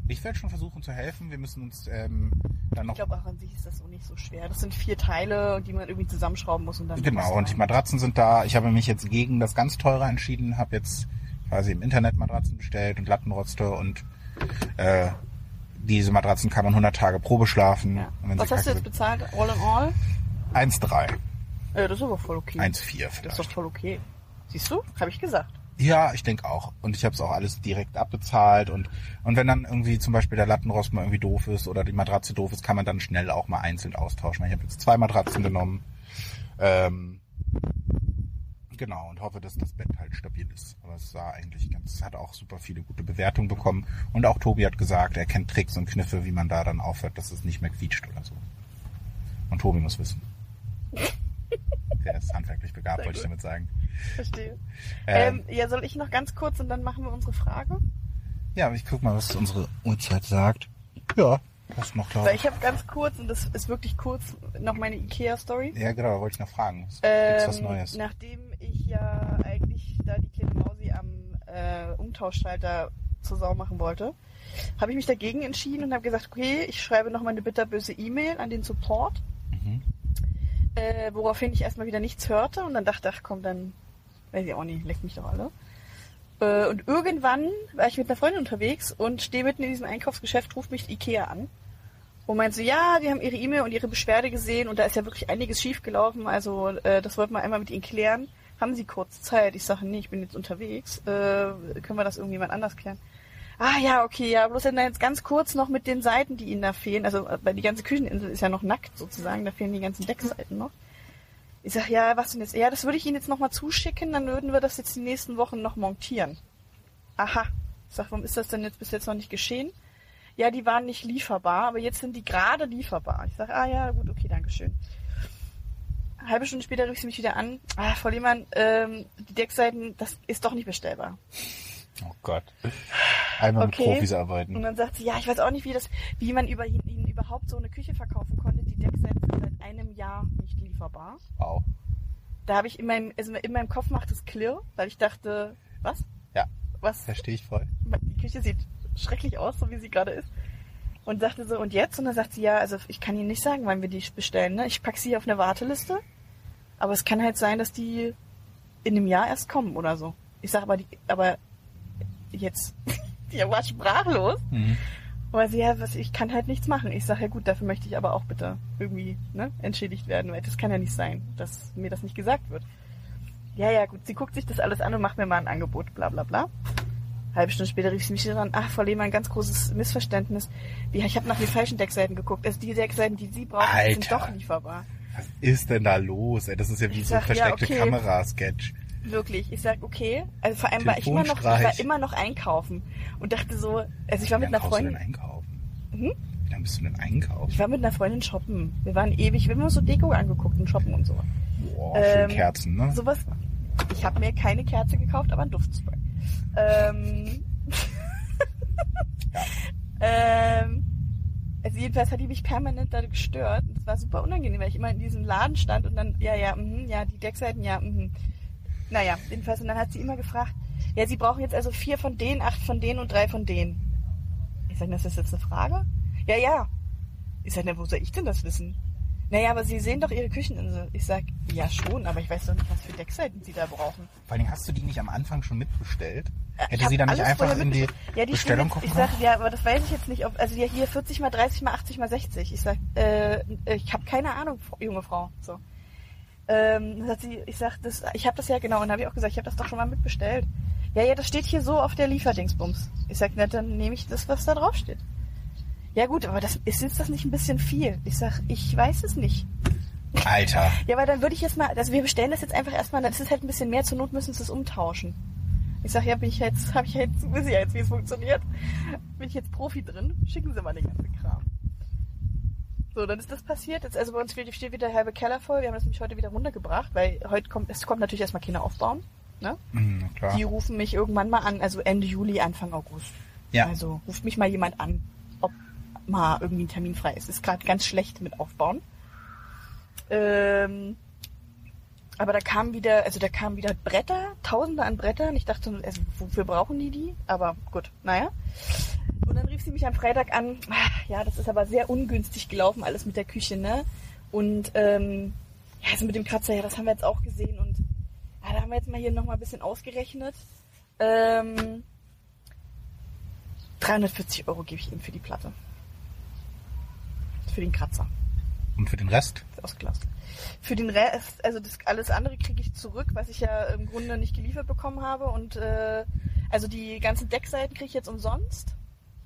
[SPEAKER 3] Ich werde schon versuchen zu helfen, wir müssen uns ähm, dann noch
[SPEAKER 4] Ich glaube auch an sich ist das so nicht so schwer. Das sind vier Teile, die man irgendwie zusammenschrauben muss und dann.
[SPEAKER 3] Genau, und die Matratzen sind da. Ich habe mich jetzt gegen das ganz teure entschieden, habe jetzt quasi im Internet Matratzen bestellt und Lattenroste und äh, diese Matratzen kann man 100 Tage Probe schlafen.
[SPEAKER 4] Ja. Was hast du jetzt bezahlt? All in all?
[SPEAKER 3] wird- 1,3,
[SPEAKER 4] Äh, das ist aber voll okay.
[SPEAKER 3] 1,4
[SPEAKER 4] Das ist doch
[SPEAKER 3] vielleicht.
[SPEAKER 4] voll okay. Siehst du? Habe ich gesagt.
[SPEAKER 3] Ja, ich denke auch. Und ich habe es auch alles direkt abbezahlt. Und, und wenn dann irgendwie zum Beispiel der Lattenrost mal irgendwie doof ist oder die Matratze doof ist, kann man dann schnell auch mal einzeln austauschen. Ich habe jetzt zwei Matratzen genommen. Ähm, genau, und hoffe, dass das Bett halt stabil ist. Aber es sah eigentlich ganz, es hat auch super viele gute Bewertungen bekommen. Und auch Tobi hat gesagt, er kennt Tricks und Kniffe, wie man da dann aufhört, dass es nicht mehr quietscht oder so. Und Tobi muss wissen. Der ist handwerklich begabt, wollte ich damit sagen.
[SPEAKER 4] Verstehe.
[SPEAKER 3] Ähm,
[SPEAKER 4] Ähm, ja, soll ich noch ganz kurz und dann machen wir unsere Frage?
[SPEAKER 3] Ja, ich guck mal, was unsere Uhrzeit sagt. Ja, passt noch, glaube
[SPEAKER 4] Weil
[SPEAKER 3] ich.
[SPEAKER 4] ich habe ganz kurz, und das ist wirklich kurz, noch meine Ikea-Story.
[SPEAKER 3] Ja, genau, wollte ich noch fragen. Gibt's
[SPEAKER 4] Ähm,
[SPEAKER 3] was Neues?
[SPEAKER 4] Nachdem ich ja eigentlich da die kleine Mausi am äh, Umtauschschalter zur Sau machen wollte, habe ich mich dagegen entschieden und habe gesagt, okay, ich schreibe noch mal eine bitterböse E-Mail an den Support,
[SPEAKER 3] Mhm.
[SPEAKER 4] äh, woraufhin ich erstmal wieder nichts hörte und dann dachte, ach komm, dann weiß ich auch nicht, leckt mich doch alle. Äh, und irgendwann war ich mit einer Freundin unterwegs und stehe mitten in diesem Einkaufsgeschäft, ruft mich Ikea an und meint so, ja, die haben ihre E-Mail und ihre Beschwerde gesehen und da ist ja wirklich einiges schiefgelaufen. Also äh, das wollten wir einmal mit ihnen klären. Haben Sie kurz Zeit? Ich sage, nee, ich bin jetzt unterwegs. Äh, können wir das irgendjemand anders klären? Ah ja, okay, ja, bloß dann jetzt ganz kurz noch mit den Seiten, die Ihnen da fehlen. Also äh, weil die ganze Kücheninsel ist ja noch nackt sozusagen, da fehlen die ganzen Deckseiten noch. Ich sag, ja, was denn jetzt? Ja, das würde ich Ihnen jetzt nochmal zuschicken, dann würden wir das jetzt die nächsten Wochen noch montieren. Aha. Ich sag, warum ist das denn jetzt bis jetzt noch nicht geschehen? Ja, die waren nicht lieferbar, aber jetzt sind die gerade lieferbar. Ich sag, ah ja, gut, okay, danke schön. Halbe Stunde später rief sie mich wieder an. Ah, Frau Lehmann, ähm, die Deckseiten, das ist doch nicht bestellbar.
[SPEAKER 3] Oh Gott. Einmal
[SPEAKER 4] Okay.
[SPEAKER 3] mit Profis
[SPEAKER 4] Und
[SPEAKER 3] arbeiten.
[SPEAKER 4] dann sagt sie, ja, ich weiß auch nicht, wie das, wie man über ihnen überhaupt so eine Küche verkaufen konnte. Die Deckseiten sind seit einem Jahr nicht lieferbar.
[SPEAKER 3] Wow.
[SPEAKER 4] Da habe ich in meinem, also in meinem Kopf macht es Klirr, weil ich dachte, was?
[SPEAKER 3] Ja,
[SPEAKER 4] Was?
[SPEAKER 3] verstehe ich voll.
[SPEAKER 4] Die Küche sieht schrecklich aus, so wie sie gerade ist. Und sagte so, und jetzt? Und dann sagt sie, ja, also ich kann Ihnen nicht sagen, wann wir die bestellen. Ne? Ich pack sie auf eine Warteliste. Aber es kann halt sein, dass die in einem Jahr erst kommen oder so. Ich sag aber, die, aber jetzt, die war sprachlos.
[SPEAKER 3] Mhm.
[SPEAKER 4] Aber sie, ja, was, ich kann halt nichts machen. Ich sage, ja gut, dafür möchte ich aber auch bitte irgendwie ne, entschädigt werden, weil das kann ja nicht sein, dass mir das nicht gesagt wird. Ja, ja, gut, sie guckt sich das alles an und macht mir mal ein Angebot, bla bla bla. Halbe Stunde später rief sie mich dran, ach, Frau Lehmann, ein ganz großes Missverständnis. Ich habe nach den falschen Deckseiten geguckt. Also die Deckseiten, die Sie brauchen, sind
[SPEAKER 3] Alter.
[SPEAKER 4] doch lieferbar.
[SPEAKER 3] Was ist denn da los? Ey? Das ist ja wie
[SPEAKER 4] Ich
[SPEAKER 3] so ein
[SPEAKER 4] sag, ja,
[SPEAKER 3] versteckte
[SPEAKER 4] okay.
[SPEAKER 3] Kamera-Sketch.
[SPEAKER 4] Wirklich. Ich sag, okay. Also vor allem war ich immer noch, war immer noch einkaufen und dachte so, also ich war mit einer
[SPEAKER 3] brauchst du denn
[SPEAKER 4] Freundin,
[SPEAKER 3] einkaufen?
[SPEAKER 4] Mhm.
[SPEAKER 3] Wie lange bist du denn einkaufen?
[SPEAKER 4] ich war mit einer Freundin shoppen. Wir waren ewig, wir haben uns so Deko angeguckt und shoppen und so.
[SPEAKER 3] Boah,
[SPEAKER 4] Ähm,
[SPEAKER 3] Kerzen, ne?
[SPEAKER 4] Sowas. Ich habe mir keine Kerze gekauft, aber ein Duftspray. Ähm,
[SPEAKER 3] Ja.
[SPEAKER 4] ähm, also jedenfalls hat die mich permanent da gestört. Das war super unangenehm, weil ich immer in diesem Laden stand und dann, ja, ja, mhm, ja, die Deckseiten, ja, mhm. Naja, jedenfalls, und dann hat sie immer gefragt, ja, sie brauchen jetzt also vier von denen, acht von denen und drei von denen. Ich sage, das ist jetzt eine Frage? Ja, ja. Ich sage, na, wo soll ich denn das wissen? Naja, aber Sie sehen doch Ihre Kücheninsel. Ich sag, ja schon, aber ich weiß doch nicht, was für Deckseiten Sie da brauchen.
[SPEAKER 3] Vor allem hast du die nicht am Anfang schon mitbestellt?
[SPEAKER 4] Äh,
[SPEAKER 3] Hätte sie dann nicht einfach in die
[SPEAKER 4] ja, die
[SPEAKER 3] Bestellung gucken
[SPEAKER 4] Ich sag, ja, aber das weiß ich jetzt nicht. Ob, also ja, hier 40 mal 30 mal 80 mal 60. Ich sag, äh, ich habe keine Ahnung, junge Frau. So. Ähm, hat sie, ich sag, das, ich habe das ja genau. Und dann habe ich auch gesagt, ich habe das doch schon mal mitbestellt. Ja, ja, das steht hier so auf der Lieferdingsbums. Ich sag, na, dann nehme ich das, was da drauf steht. Ja gut, aber das ist jetzt das nicht ein bisschen viel? Ich sag, ich weiß es nicht.
[SPEAKER 3] Alter.
[SPEAKER 4] Ja, weil dann würde ich jetzt mal, also wir bestellen das jetzt einfach erstmal, das ist halt ein bisschen mehr, zur Not müssen sie es umtauschen. Ich sag, ja, bin ich jetzt, habe ich jetzt, wissen ja jetzt, wie es funktioniert. Bin ich jetzt Profi drin, schicken sie mal den ganzen Kram. So, dann ist das passiert. Jetzt, also bei uns steht steht wieder der halbe Keller voll. Wir haben das nämlich heute wieder runtergebracht, weil heute kommt, es kommt natürlich erstmal Kinder aufbauen. Ne?
[SPEAKER 3] Hm, klar.
[SPEAKER 4] Die rufen mich irgendwann mal an, also Ende Juli, Anfang August.
[SPEAKER 3] Ja.
[SPEAKER 4] Also ruft mich mal jemand an, mal irgendwie ein Termin frei ist. Ist gerade ganz schlecht mit Aufbauen. Ähm, aber da kamen wieder, also da kamen wieder Bretter, Tausende an Brettern. Ich dachte, also wofür brauchen die die? Aber gut, naja. Und dann rief sie mich am Freitag an. "Ah, Ja, das ist aber sehr ungünstig gelaufen, alles mit der Küche, ne? Und ähm, ja, also mit dem Kratzer, ja, das haben wir jetzt auch gesehen. Und ja, da haben wir jetzt mal hier nochmal ein bisschen ausgerechnet. Ähm, 340 Euro gebe ich ihm für die Platte. Für den Kratzer.
[SPEAKER 3] Und für den Rest?
[SPEAKER 4] Ist ausgelassen. Für den Rest, also das alles andere kriege ich zurück, was ich ja im Grunde nicht geliefert bekommen habe. Und äh, also die ganzen Deckseiten kriege ich jetzt umsonst,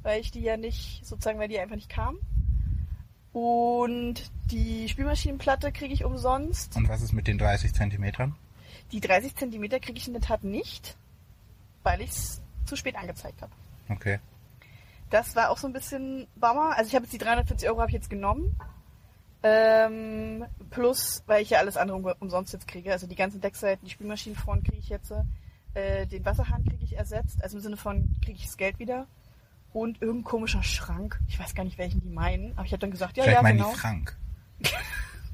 [SPEAKER 4] weil ich die ja nicht, sozusagen, weil die einfach nicht kamen. Und die Spülmaschinenplatte kriege ich umsonst.
[SPEAKER 3] Und was ist mit den 30 Zentimetern?
[SPEAKER 4] Die 30 Zentimeter kriege ich in der Tat nicht, weil ich es zu spät angezeigt habe.
[SPEAKER 3] Okay.
[SPEAKER 4] Das war auch so ein bisschen Bummer. Also ich habe jetzt die 340 Euro habe ich jetzt genommen. Ähm, plus, weil ich ja alles andere um, umsonst jetzt kriege. Also die ganzen Deckseiten, die Spülmaschinenfront kriege ich jetzt. Äh, den Wasserhahn kriege ich ersetzt. Also im Sinne von, kriege ich das Geld wieder. Und irgendein komischer Schrank. Ich weiß gar nicht, welchen die meinen. Aber ich habe dann gesagt, ja,
[SPEAKER 3] Vielleicht
[SPEAKER 4] ja,
[SPEAKER 3] meinen
[SPEAKER 4] genau.
[SPEAKER 3] die Frank.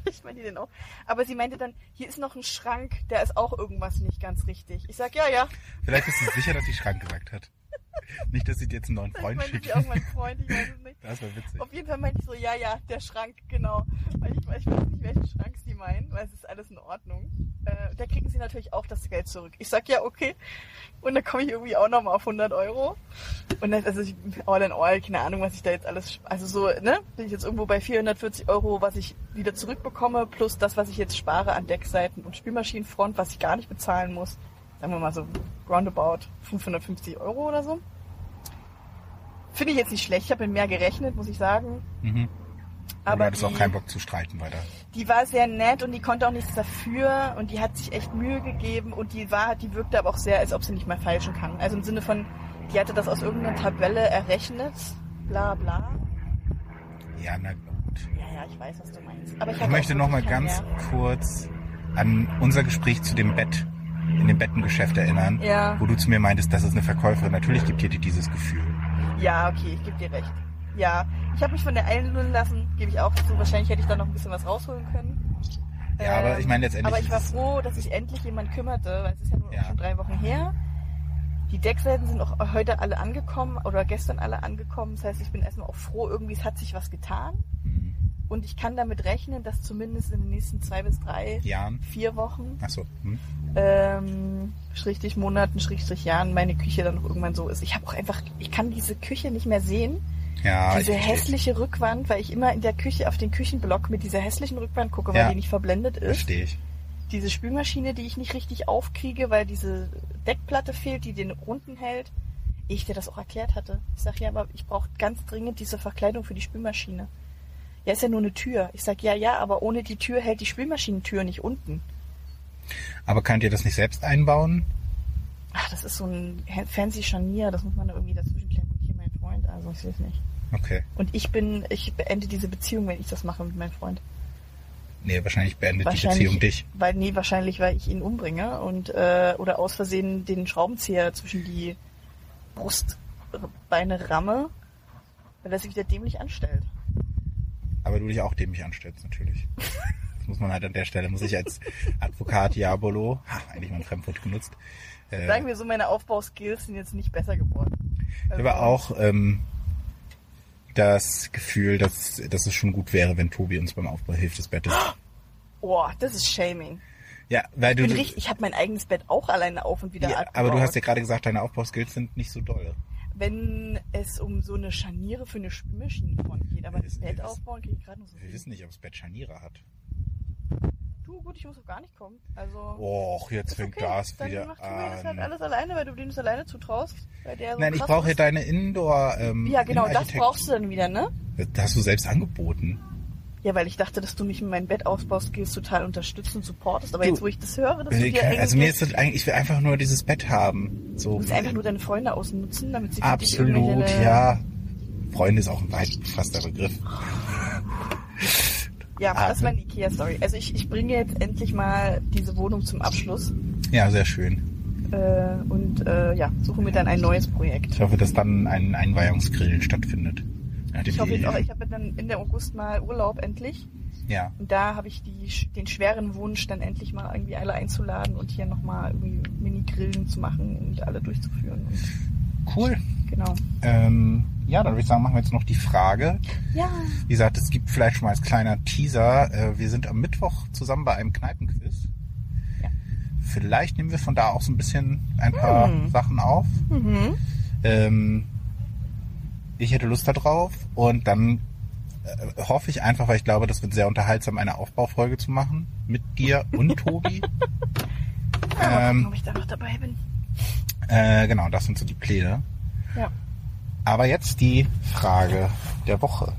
[SPEAKER 4] Ich meine die den auch. Aber sie meinte dann, hier ist noch ein Schrank, der ist auch irgendwas nicht ganz richtig. Ich sag, ja, ja.
[SPEAKER 3] Vielleicht bist du sicher, dass sie Schrank gesagt hat. Nicht, dass sie dir jetzt einen neuen
[SPEAKER 4] Ich
[SPEAKER 3] Freund schickt.
[SPEAKER 4] sie auch mein Freund, ich weiß es nicht.
[SPEAKER 3] Das wäre witzig.
[SPEAKER 4] Auf jeden Fall meinte ich so, ja, ja, der Schrank, genau. Weil ich, weiß- ich weiß nicht, welchen Schrank sie meinen, weil es ist alles in Ordnung. Äh, da kriegen sie natürlich auch das Geld zurück. Ich sag, ja, okay. Und dann komme ich irgendwie auch nochmal auf 100 Euro. Und dann, also ich, all in all, keine Ahnung, was ich da jetzt alles, also so, ne, bin ich jetzt irgendwo bei 440 Euro, was ich wieder zurückbekomme, plus das, was ich jetzt spare an Deckseiten und Spülmaschinenfront, was ich gar nicht bezahlen muss. Sagen wir mal so roundabout 550 Euro oder so. Finde ich jetzt nicht schlecht. Ich habe mit mehr gerechnet, muss ich sagen.
[SPEAKER 3] Mhm. Aber du hattest auch keinen Bock zu streiten weiter.
[SPEAKER 4] die war sehr nett und die konnte auch nichts dafür und die hat sich echt Mühe gegeben und die war, die wirkte aber auch sehr, als ob sie nicht mal falschen kann. Also im Sinne von, die hatte das aus irgendeiner Tabelle errechnet, bla bla.
[SPEAKER 3] Ja, na gut.
[SPEAKER 4] Ja, ja, ich weiß, was du meinst. Aber ich,
[SPEAKER 3] Ich möchte noch mal ganz
[SPEAKER 4] Nerv.
[SPEAKER 3] kurz an unser Gespräch zu dem Bett in dem Bettengeschäft erinnern,
[SPEAKER 4] Ja.
[SPEAKER 3] wo du zu mir meintest, das ist eine Verkäuferin. Natürlich gibt dir die dieses Gefühl.
[SPEAKER 4] Ja, okay, ich gebe dir recht. Ja, ich habe mich von der einlullen lassen, gebe ich auch zu. Wahrscheinlich hätte ich da noch ein bisschen was rausholen können.
[SPEAKER 3] Ja, aber ich meine letztendlich
[SPEAKER 4] Aber ich war froh, dass sich endlich jemand kümmerte, weil es ist ja nur
[SPEAKER 3] Ja.
[SPEAKER 4] schon drei Wochen her. Die Deckseiten sind auch heute alle angekommen oder gestern alle angekommen. Das heißt, ich bin erstmal auch froh, irgendwie es hat sich was getan.
[SPEAKER 3] Mhm.
[SPEAKER 4] Und ich kann damit rechnen, dass zumindest in den nächsten zwei bis drei,
[SPEAKER 3] Jahren.
[SPEAKER 4] vier Wochen,
[SPEAKER 3] Achso. Hm.
[SPEAKER 4] ähm, Schrägstrich Monaten, Schrägstrich Jahren, meine Küche dann auch irgendwann so ist. Ich habe auch einfach, ich kann diese Küche nicht mehr sehen.
[SPEAKER 3] Ja,
[SPEAKER 4] diese
[SPEAKER 3] ich,
[SPEAKER 4] hässliche Rückwand, weil ich immer in der Küche auf den Küchenblock mit dieser hässlichen Rückwand gucke, weil
[SPEAKER 3] Ja.
[SPEAKER 4] die nicht verblendet ist.
[SPEAKER 3] verstehe ich.
[SPEAKER 4] Diese Spülmaschine, die ich nicht richtig aufkriege, weil diese Deckplatte fehlt, die den runden hält. Ich dir das auch erklärt hatte. Ich sag ja, aber ich brauche ganz dringend diese Verkleidung für die Spülmaschine. Ja, ist ja nur eine Tür. Ich sag ja, ja, aber ohne die Tür hält die Spülmaschinentür nicht unten.
[SPEAKER 3] Aber könnt ihr das nicht selbst einbauen?
[SPEAKER 4] Ach, das ist so ein fancy Scharnier, das muss man da irgendwie dazwischen klemmen. Und hier mein Freund, also ich sehe es nicht.
[SPEAKER 3] Okay.
[SPEAKER 4] Und ich bin, ich beende diese Beziehung, wenn ich das mache mit meinem Freund.
[SPEAKER 3] Nee, wahrscheinlich beendet die
[SPEAKER 4] Wahrscheinlich,
[SPEAKER 3] Beziehung dich.
[SPEAKER 4] Weil, nee, wahrscheinlich, weil ich ihn umbringe und, äh, oder aus Versehen den Schraubenzieher zwischen die Brustbeine ramme, weil er sich wieder dämlich anstellt.
[SPEAKER 3] Aber du dich auch dämlich anstellst, natürlich. Das muss man halt an der Stelle, muss ich als Advokat Diabolo, ha, eigentlich mal ein Fremdwort genutzt, äh,
[SPEAKER 4] Sagen wir so, meine Aufbauskills sind jetzt nicht besser geworden.
[SPEAKER 3] Ich habe auch ähm, das Gefühl, dass, dass es schon gut wäre, wenn Tobi uns beim Aufbau hilft des Bettes.
[SPEAKER 4] Boah, das ist Shaming.
[SPEAKER 3] Ja, weil du.
[SPEAKER 4] Ich, ich habe mein eigenes Bett auch alleine auf und wieder
[SPEAKER 3] ja,
[SPEAKER 4] abgebaut.
[SPEAKER 3] aber du hast ja gerade gesagt, deine Aufbauskills sind nicht so dolle.
[SPEAKER 4] Wenn es um so eine Scharniere für eine Spülmaschinenfront geht, aber das Bett aufbauen kriege ich gerade noch so
[SPEAKER 3] Wir
[SPEAKER 4] viel.
[SPEAKER 3] wissen nicht, ob das Bett Scharniere hat.
[SPEAKER 4] Du, gut, ich muss auch gar nicht kommen. Also,
[SPEAKER 3] Och, jetzt fängt
[SPEAKER 4] okay.
[SPEAKER 3] das
[SPEAKER 4] Dann
[SPEAKER 3] wieder
[SPEAKER 4] macht Tobi das halt
[SPEAKER 3] an.
[SPEAKER 4] alles alleine, weil du dem das alleine zutraust. Weil der so
[SPEAKER 3] Nein, ich brauche ja deine Indoor. Ähm,
[SPEAKER 4] Ja, genau, das brauchst du dann wieder, ne?
[SPEAKER 3] Das hast du selbst angeboten.
[SPEAKER 4] Ja, weil ich dachte, dass du mich mit meinen Bettausbauskills total unterstützt und supportest. Aber
[SPEAKER 3] Du,
[SPEAKER 4] jetzt, wo ich das höre, dass du
[SPEAKER 3] Ich
[SPEAKER 4] dir
[SPEAKER 3] Also mir ist das eigentlich, ich will einfach nur dieses Bett haben. So.
[SPEAKER 4] Du musst einfach nur deine Freunde ausnutzen, damit sie
[SPEAKER 3] Absolut, ja. Freunde ist auch ein weit gefasster Begriff.
[SPEAKER 4] Ja,
[SPEAKER 3] Ah,
[SPEAKER 4] das ist meine Ikea-Story. Also ich, ich bringe jetzt endlich mal diese Wohnung zum Abschluss
[SPEAKER 3] Ja, sehr schön.
[SPEAKER 4] äh, und äh, ja, suche mir dann ein neues Projekt.
[SPEAKER 3] Ich hoffe, dass dann ein Einweihungsgrillen stattfindet. Nachdem
[SPEAKER 4] Ich hoffe jetzt auch, ich habe dann Ende August mal Urlaub endlich.
[SPEAKER 3] Ja,
[SPEAKER 4] Und da habe ich die, den schweren Wunsch, dann endlich mal irgendwie alle einzuladen und hier nochmal irgendwie Mini-Grillen zu machen und alle durchzuführen. Und,
[SPEAKER 3] cool.
[SPEAKER 4] genau.
[SPEAKER 3] Ähm, ja, dann würde ich sagen, machen wir jetzt noch die Frage.
[SPEAKER 4] Ja.
[SPEAKER 3] Wie gesagt, es gibt vielleicht schon mal als kleiner Teaser. Äh, wir sind am Mittwoch zusammen bei einem Kneipenquiz.
[SPEAKER 4] Ja.
[SPEAKER 3] Vielleicht nehmen wir von da auch so ein bisschen ein paar
[SPEAKER 4] Hm.
[SPEAKER 3] Sachen auf.
[SPEAKER 4] Mhm.
[SPEAKER 3] Ähm, ich hätte Lust darauf und dann äh, hoffe ich einfach, weil ich glaube, das wird sehr unterhaltsam, eine Aufbaufolge zu machen mit dir und Tobi.
[SPEAKER 4] Ja,
[SPEAKER 3] Ähm,
[SPEAKER 4] gucken, ob ich da noch dabei bin.
[SPEAKER 3] äh, genau, das sind so die Pläne.
[SPEAKER 4] Ja.
[SPEAKER 3] Aber jetzt die Frage der Woche.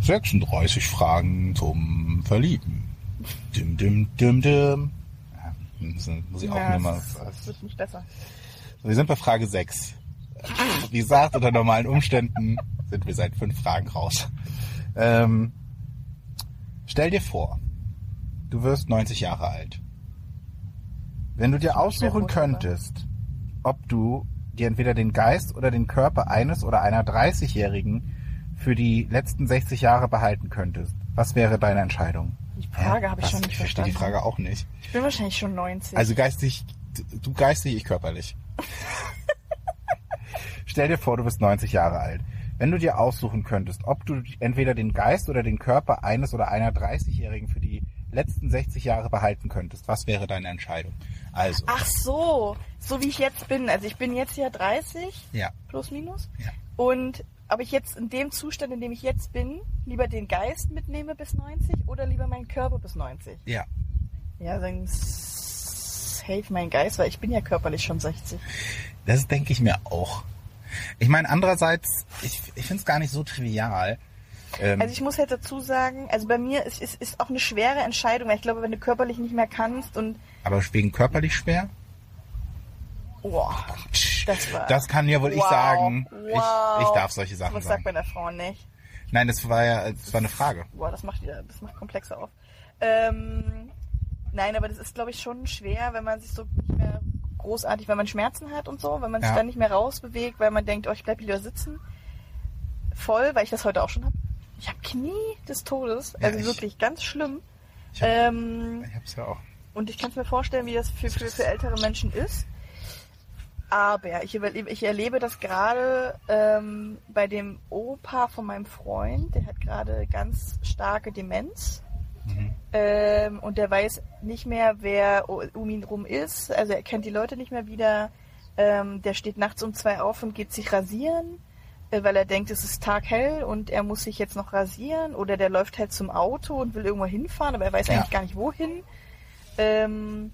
[SPEAKER 3] 36 Fragen zum Verlieben. Dim, dim, dim, dim. Ja, das muss ich auch
[SPEAKER 4] ja,
[SPEAKER 3] nochmal.
[SPEAKER 4] es wird nicht besser.
[SPEAKER 3] Wir sind bei Frage 6. Wie gesagt, unter normalen Umständen sind wir seit fünf Fragen raus. Ähm, stell dir vor, du wirst 90 Jahre alt. Wenn du dir aussuchen könntest, ob du dir entweder den Geist oder den Körper eines oder einer 30-Jährigen für die letzten 60 Jahre behalten könntest, was wäre deine Entscheidung?
[SPEAKER 4] Die Frage habe ich
[SPEAKER 3] Was?
[SPEAKER 4] schon nicht
[SPEAKER 3] Ich verstehe die
[SPEAKER 4] verstanden.
[SPEAKER 3] Frage auch nicht.
[SPEAKER 4] Ich bin wahrscheinlich schon 90.
[SPEAKER 3] Also geistig, du geistig, ich körperlich. Stell dir vor, du bist 90 Jahre alt. Wenn du dir aussuchen könntest, ob du entweder den Geist oder den Körper eines oder einer 30-Jährigen für die letzten 60 Jahre behalten könntest, was wäre deine Entscheidung? Also,
[SPEAKER 4] Ach so, so wie ich jetzt bin. Also ich bin jetzt ja 30,
[SPEAKER 3] ja,
[SPEAKER 4] plus minus.
[SPEAKER 3] Ja.
[SPEAKER 4] Und ob ich jetzt in dem Zustand, in dem ich jetzt bin, lieber den Geist mitnehme bis 90 oder lieber meinen Körper bis 90?
[SPEAKER 3] ja.
[SPEAKER 4] Ja, dann save mein Geist, weil ich bin ja körperlich schon 60.
[SPEAKER 3] Das denke ich mir auch. Ich meine, andererseits, ich, ich finde es gar nicht so trivial. Ähm,
[SPEAKER 4] Also ich muss halt dazu sagen, also bei mir ist, ist, ist auch eine schwere Entscheidung, weil ich glaube, wenn du körperlich nicht mehr kannst und
[SPEAKER 3] aber wegen körperlich schwer?
[SPEAKER 4] oh, das war
[SPEAKER 3] Das kann ja wohl ich
[SPEAKER 4] Wow,
[SPEAKER 3] sagen.
[SPEAKER 4] wow.
[SPEAKER 3] Ich, ich darf solche Sachen
[SPEAKER 4] was
[SPEAKER 3] sagen.
[SPEAKER 4] sagt man der Frau nicht?
[SPEAKER 3] Nein, das war ja, das war eine Frage.
[SPEAKER 4] Boah, das macht wieder, das macht komplexer auf. Ähm, nein, aber das ist, glaube ich, schon schwer, wenn man sich so nicht mehr großartig, wenn man Schmerzen hat und so, wenn man sich
[SPEAKER 3] Ja.
[SPEAKER 4] dann nicht mehr rausbewegt, weil man denkt, oh, ich bleib lieber sitzen. Voll, weil ich das heute auch schon habe. Ich habe Knie des Todes,
[SPEAKER 3] Ja,
[SPEAKER 4] also
[SPEAKER 3] ich-
[SPEAKER 4] wirklich ganz schlimm.
[SPEAKER 3] Ich hab-
[SPEAKER 4] ähm,
[SPEAKER 3] Ich hab's ja auch.
[SPEAKER 4] und ich kann es mir vorstellen, wie das für, für, für ältere Menschen ist. Aber ich, überlebe, ich erlebe das gerade ähm, bei dem Opa von meinem Freund, der hat gerade ganz starke Demenz. Ähm, und der weiß nicht mehr, wer um ihn rum ist. Also er kennt die Leute nicht mehr wieder. Ähm, der steht nachts um zwei auf und geht sich rasieren, äh, weil er denkt, es ist taghell und er muss sich jetzt noch rasieren. Oder der läuft halt zum Auto und will irgendwo hinfahren, aber er weiß
[SPEAKER 3] Ja.
[SPEAKER 4] eigentlich gar nicht wohin. Ähm,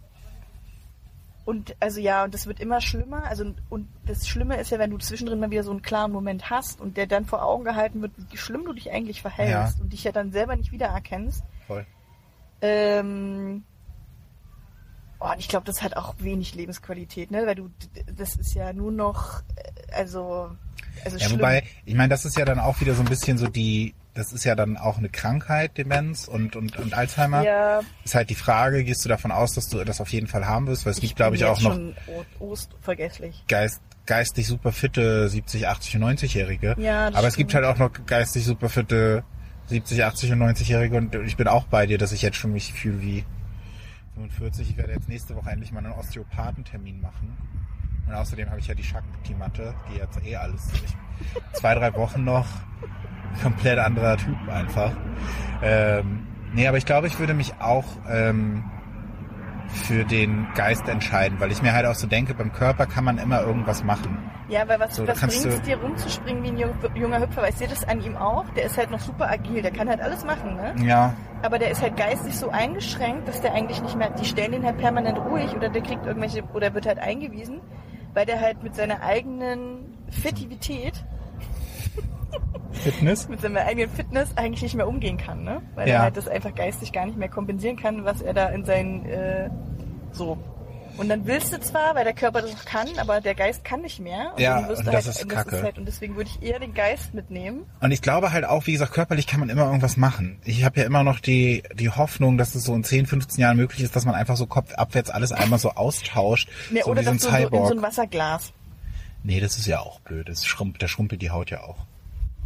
[SPEAKER 4] und also ja, und das wird immer schlimmer. Also und das Schlimme ist ja, wenn du zwischendrin mal wieder so einen klaren Moment hast und der dann vor Augen gehalten wird, wie schlimm du dich eigentlich verhältst und dich ja dann selber nicht wiedererkennst.
[SPEAKER 3] Voll.
[SPEAKER 4] Ähm, oh, und ich glaube, das hat auch wenig Lebensqualität, ne? Weil du, das ist ja nur noch, äh, also, also
[SPEAKER 3] Ja,
[SPEAKER 4] schlimm.
[SPEAKER 3] wobei, ich meine, das ist ja dann auch wieder so ein bisschen so die, das ist ja dann auch eine Krankheit, Demenz und, und, und Alzheimer.
[SPEAKER 4] ja,
[SPEAKER 3] Ist halt die Frage, gehst du davon aus, dass du das auf jeden Fall haben wirst? Weil es gibt, glaube ich, auch noch geist, geistig super fitte 70, 80 und 90-Jährige.
[SPEAKER 4] Ja, das
[SPEAKER 3] Aber es gibt
[SPEAKER 4] stimmt.
[SPEAKER 3] halt auch noch geistig super fitte 70, 80 und 90-Jährige und ich bin auch bei dir, dass ich jetzt schon mich fühle wie 45. Ich werde jetzt nächste Woche endlich mal einen Osteopathentermin machen. Und außerdem habe ich ja die Shakti-Matte, die jetzt eh alles. Ich, zwei, drei Wochen noch. Komplett anderer Typ einfach. Ähm, nee, aber ich glaube, ich würde mich auch ähm, für den Geist entscheiden, weil ich mir halt auch so denke, beim Körper kann man immer irgendwas machen.
[SPEAKER 4] Ja, weil was,
[SPEAKER 3] So,
[SPEAKER 4] was bringt es dir rumzuspringen wie ein jung- junger Hüpfer? Weißt du das an ihm auch? Der ist halt noch super agil, der kann halt alles machen, ne?
[SPEAKER 3] Ja,
[SPEAKER 4] Aber der ist halt geistig so eingeschränkt, dass der eigentlich nicht mehr, die stellen ihn halt permanent ruhig oder der kriegt irgendwelche, oder wird halt eingewiesen, weil der halt mit seiner eigenen Fitivität,
[SPEAKER 3] Fitness.
[SPEAKER 4] mit seiner eigenen Fitness eigentlich nicht mehr umgehen kann, ne? Weil
[SPEAKER 3] Ja.
[SPEAKER 4] er halt das einfach geistig gar nicht mehr kompensieren kann, was er da in seinen, äh, so. Und dann willst du zwar, weil der Körper das noch kann, aber der Geist kann nicht mehr. Und
[SPEAKER 3] Ja,
[SPEAKER 4] dann wirst
[SPEAKER 3] und
[SPEAKER 4] du
[SPEAKER 3] das
[SPEAKER 4] halt,
[SPEAKER 3] ist Kacke.
[SPEAKER 4] halt, und deswegen würde ich eher den Geist mitnehmen.
[SPEAKER 3] Und ich glaube halt auch, wie gesagt, körperlich kann man immer irgendwas machen. Ich habe ja immer noch die, die Hoffnung, dass es so in 10, 15 Jahren möglich ist, dass man einfach so kopfabwärts alles einmal so austauscht.
[SPEAKER 4] Ne,
[SPEAKER 3] so
[SPEAKER 4] oder
[SPEAKER 3] wie so ein
[SPEAKER 4] du so in
[SPEAKER 3] Cyborg.
[SPEAKER 4] so ein Wasserglas.
[SPEAKER 3] nee, das ist ja auch blöd. Das schrumpelt, da schrumpelt die Haut ja auch.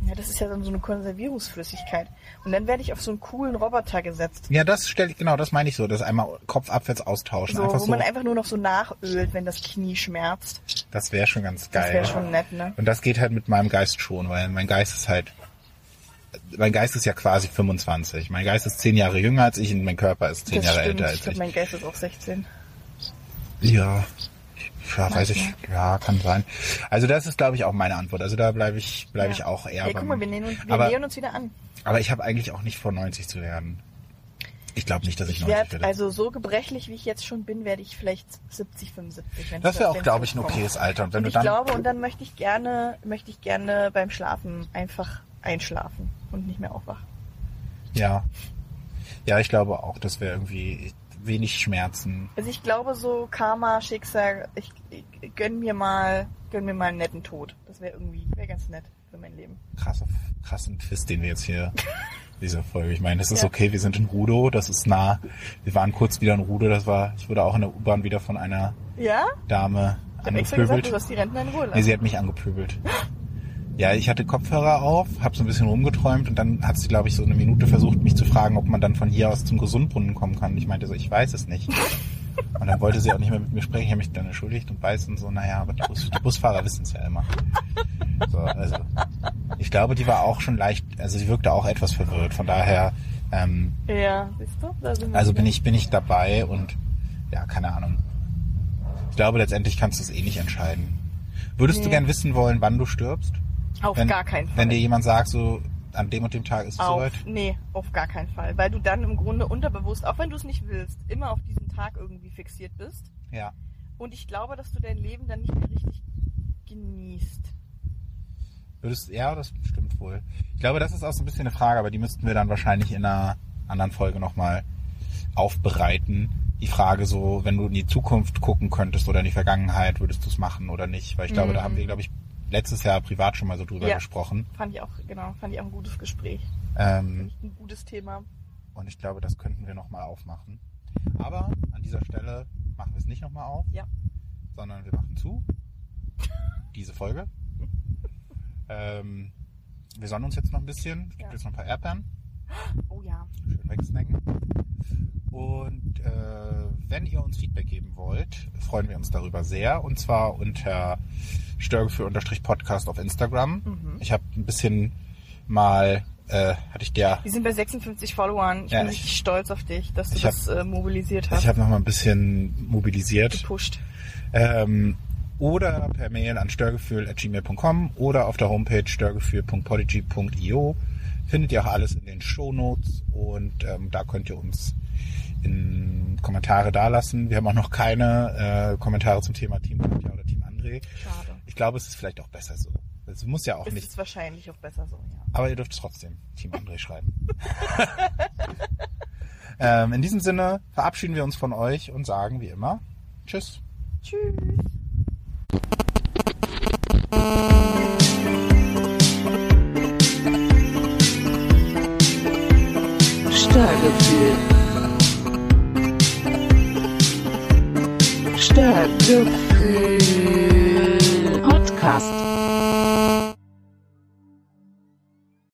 [SPEAKER 4] Ja, das ist ja dann so eine Konservierungsflüssigkeit. Und dann werde ich auf so einen coolen Roboter gesetzt.
[SPEAKER 3] Ja, das stelle ich, genau, das meine ich so. Das einmal kopfabwärts austauschen.
[SPEAKER 4] So,
[SPEAKER 3] einfach
[SPEAKER 4] wo
[SPEAKER 3] so.
[SPEAKER 4] man einfach nur noch so nachölt, wenn das Knie schmerzt.
[SPEAKER 3] Das wäre schon ganz
[SPEAKER 4] Das
[SPEAKER 3] geil.
[SPEAKER 4] wäre schon nett, ne?
[SPEAKER 3] Und das geht halt mit meinem Geist schon, weil mein Geist ist halt, mein Geist ist ja quasi 25. Mein Geist ist 10 Jahre jünger als ich und mein Körper ist 10
[SPEAKER 4] das
[SPEAKER 3] Jahre
[SPEAKER 4] stimmt.
[SPEAKER 3] älter
[SPEAKER 4] ich
[SPEAKER 3] als
[SPEAKER 4] glaube,
[SPEAKER 3] ich.
[SPEAKER 4] mein Geist ist auch 16.
[SPEAKER 3] Ja, ja, weiß ich, ja, kann sein. Also das ist, glaube ich, auch meine Antwort. Also da bleibe ich, bleibe ich auch eher
[SPEAKER 4] Ja, guck mal, wir nähern uns, wir
[SPEAKER 3] aber,
[SPEAKER 4] nähern uns wieder an.
[SPEAKER 3] aber ich habe eigentlich auch nicht vor 90 zu werden. Ich glaube nicht, dass ich,
[SPEAKER 4] Ich
[SPEAKER 3] 90
[SPEAKER 4] werde,
[SPEAKER 3] werde.
[SPEAKER 4] also so gebrechlich, wie ich jetzt schon bin, werde ich vielleicht 70, 75. Wenn
[SPEAKER 3] das wäre auch, glaube ich, ein okayes Alter. Und wenn
[SPEAKER 4] Und ich
[SPEAKER 3] dann,
[SPEAKER 4] glaube, und dann möchte ich gerne, möchte ich gerne beim Schlafen einfach einschlafen und nicht mehr aufwachen.
[SPEAKER 3] ja, ja, ich glaube auch, das wäre irgendwie wenig Schmerzen.
[SPEAKER 4] Also ich glaube so Karma, Schicksal, ich, ich gönn mir mal, gönn mir mal einen netten Tod. Das wäre irgendwie, wäre ganz nett für mein Leben.
[SPEAKER 3] Krasser, krassen Twist, den wir jetzt hier diese Folge. Ich meine, das ist
[SPEAKER 4] Ja.
[SPEAKER 3] okay, wir sind in Rudo, das ist nah. Wir waren kurz wieder in Rudo, das war, ich wurde auch in der U-Bahn wieder von einer
[SPEAKER 4] Ja?
[SPEAKER 3] Dame
[SPEAKER 4] Ich extra gesagt,
[SPEAKER 3] angepöbelt.
[SPEAKER 4] du sollst die Rentner in Ruhe
[SPEAKER 3] Nee,
[SPEAKER 4] lassen.
[SPEAKER 3] sie hat mich angepöbelt. Ja, ich hatte Kopfhörer auf, habe so ein bisschen rumgeträumt und dann hat sie, glaube ich, so eine Minute versucht, mich zu fragen, ob man dann von hier aus zum Gesundbrunnen kommen kann. Ich meinte so, ich weiß es nicht. Und dann wollte sie auch nicht mehr mit mir sprechen. Ich habe mich dann entschuldigt und weiß und so, naja, aber die, Bus, die Busfahrer wissen es ja immer. So, also ich glaube, die war auch schon leicht, also sie wirkte auch etwas verwirrt. Von daher, ähm,
[SPEAKER 4] ja, siehst du? Da sind wir
[SPEAKER 3] also bin ich, bin ich dabei und ja, keine Ahnung. Ich glaube, letztendlich kannst du es eh nicht entscheiden. Würdest du
[SPEAKER 4] Nee.
[SPEAKER 3] gern wissen wollen, wann du stirbst?
[SPEAKER 4] Auf
[SPEAKER 3] wenn,
[SPEAKER 4] gar keinen Fall.
[SPEAKER 3] Wenn dir jemand sagt, so an dem und dem Tag ist es
[SPEAKER 4] auf,
[SPEAKER 3] soweit?
[SPEAKER 4] nee, auf gar keinen Fall. Weil du dann im Grunde unterbewusst, auch wenn du es nicht willst, immer auf diesen Tag irgendwie fixiert bist.
[SPEAKER 3] Ja.
[SPEAKER 4] Und ich glaube, dass du dein Leben dann nicht mehr richtig genießt.
[SPEAKER 3] Würdest, ja, das stimmt wohl. Ich glaube, das ist auch so ein bisschen eine Frage, aber die müssten wir dann wahrscheinlich in einer anderen Folge nochmal aufbereiten. Die Frage so, wenn du in die Zukunft gucken könntest oder in die Vergangenheit, würdest du es machen oder nicht? Weil ich glaube, da haben wir, glaube ich, letztes Jahr privat schon mal so drüber.
[SPEAKER 4] Ja.
[SPEAKER 3] gesprochen.
[SPEAKER 4] Fand ich auch, genau, fand ich auch ein gutes Gespräch.
[SPEAKER 3] Ähm,
[SPEAKER 4] Ein gutes Thema.
[SPEAKER 3] und ich glaube, das könnten wir nochmal aufmachen. Aber an dieser Stelle machen wir es nicht nochmal auf,
[SPEAKER 4] Ja.
[SPEAKER 3] sondern wir machen zu. Diese Folge. ähm, wir sonnen uns jetzt noch ein bisschen. Es gibt
[SPEAKER 4] Ja.
[SPEAKER 3] jetzt noch ein paar Erdbeeren.
[SPEAKER 4] Oh ja.
[SPEAKER 3] schön wegsnacken. Und äh, wenn ihr uns Feedback geben wollt, freuen wir uns darüber sehr. Und zwar unter Störgefühl-Podcast auf Instagram.
[SPEAKER 4] Mhm.
[SPEAKER 3] Ich habe ein bisschen mal, äh, hatte ich der,
[SPEAKER 4] Wir sind bei 56 Followern. Ich
[SPEAKER 3] Ja,
[SPEAKER 4] bin
[SPEAKER 3] ich-
[SPEAKER 4] richtig stolz auf dich, dass du
[SPEAKER 3] hab-
[SPEAKER 4] das äh, mobilisiert hast.
[SPEAKER 3] ich habe noch mal ein bisschen mobilisiert.
[SPEAKER 4] gepusht.
[SPEAKER 3] Ähm, oder per Mail an störgefühl.gmail.com oder auf der Homepage störgefühl.podigy.io findet ihr auch alles in den Shownotes und ähm, da könnt ihr uns in Kommentare dalassen. Wir haben auch noch keine äh, Kommentare zum Thema Team Katja oder Team André.
[SPEAKER 4] Schade.
[SPEAKER 3] Ich glaube, es ist vielleicht auch besser so. Es muss ja auch
[SPEAKER 4] Ist
[SPEAKER 3] nicht,
[SPEAKER 4] es wahrscheinlich auch besser so, ja.
[SPEAKER 3] aber ihr dürft trotzdem Team André schreiben. ähm, in diesem Sinne verabschieden wir uns von euch und sagen wie immer Tschüss.
[SPEAKER 4] Tschüss.
[SPEAKER 2] Störgefühl. Störgefühl. Podcast.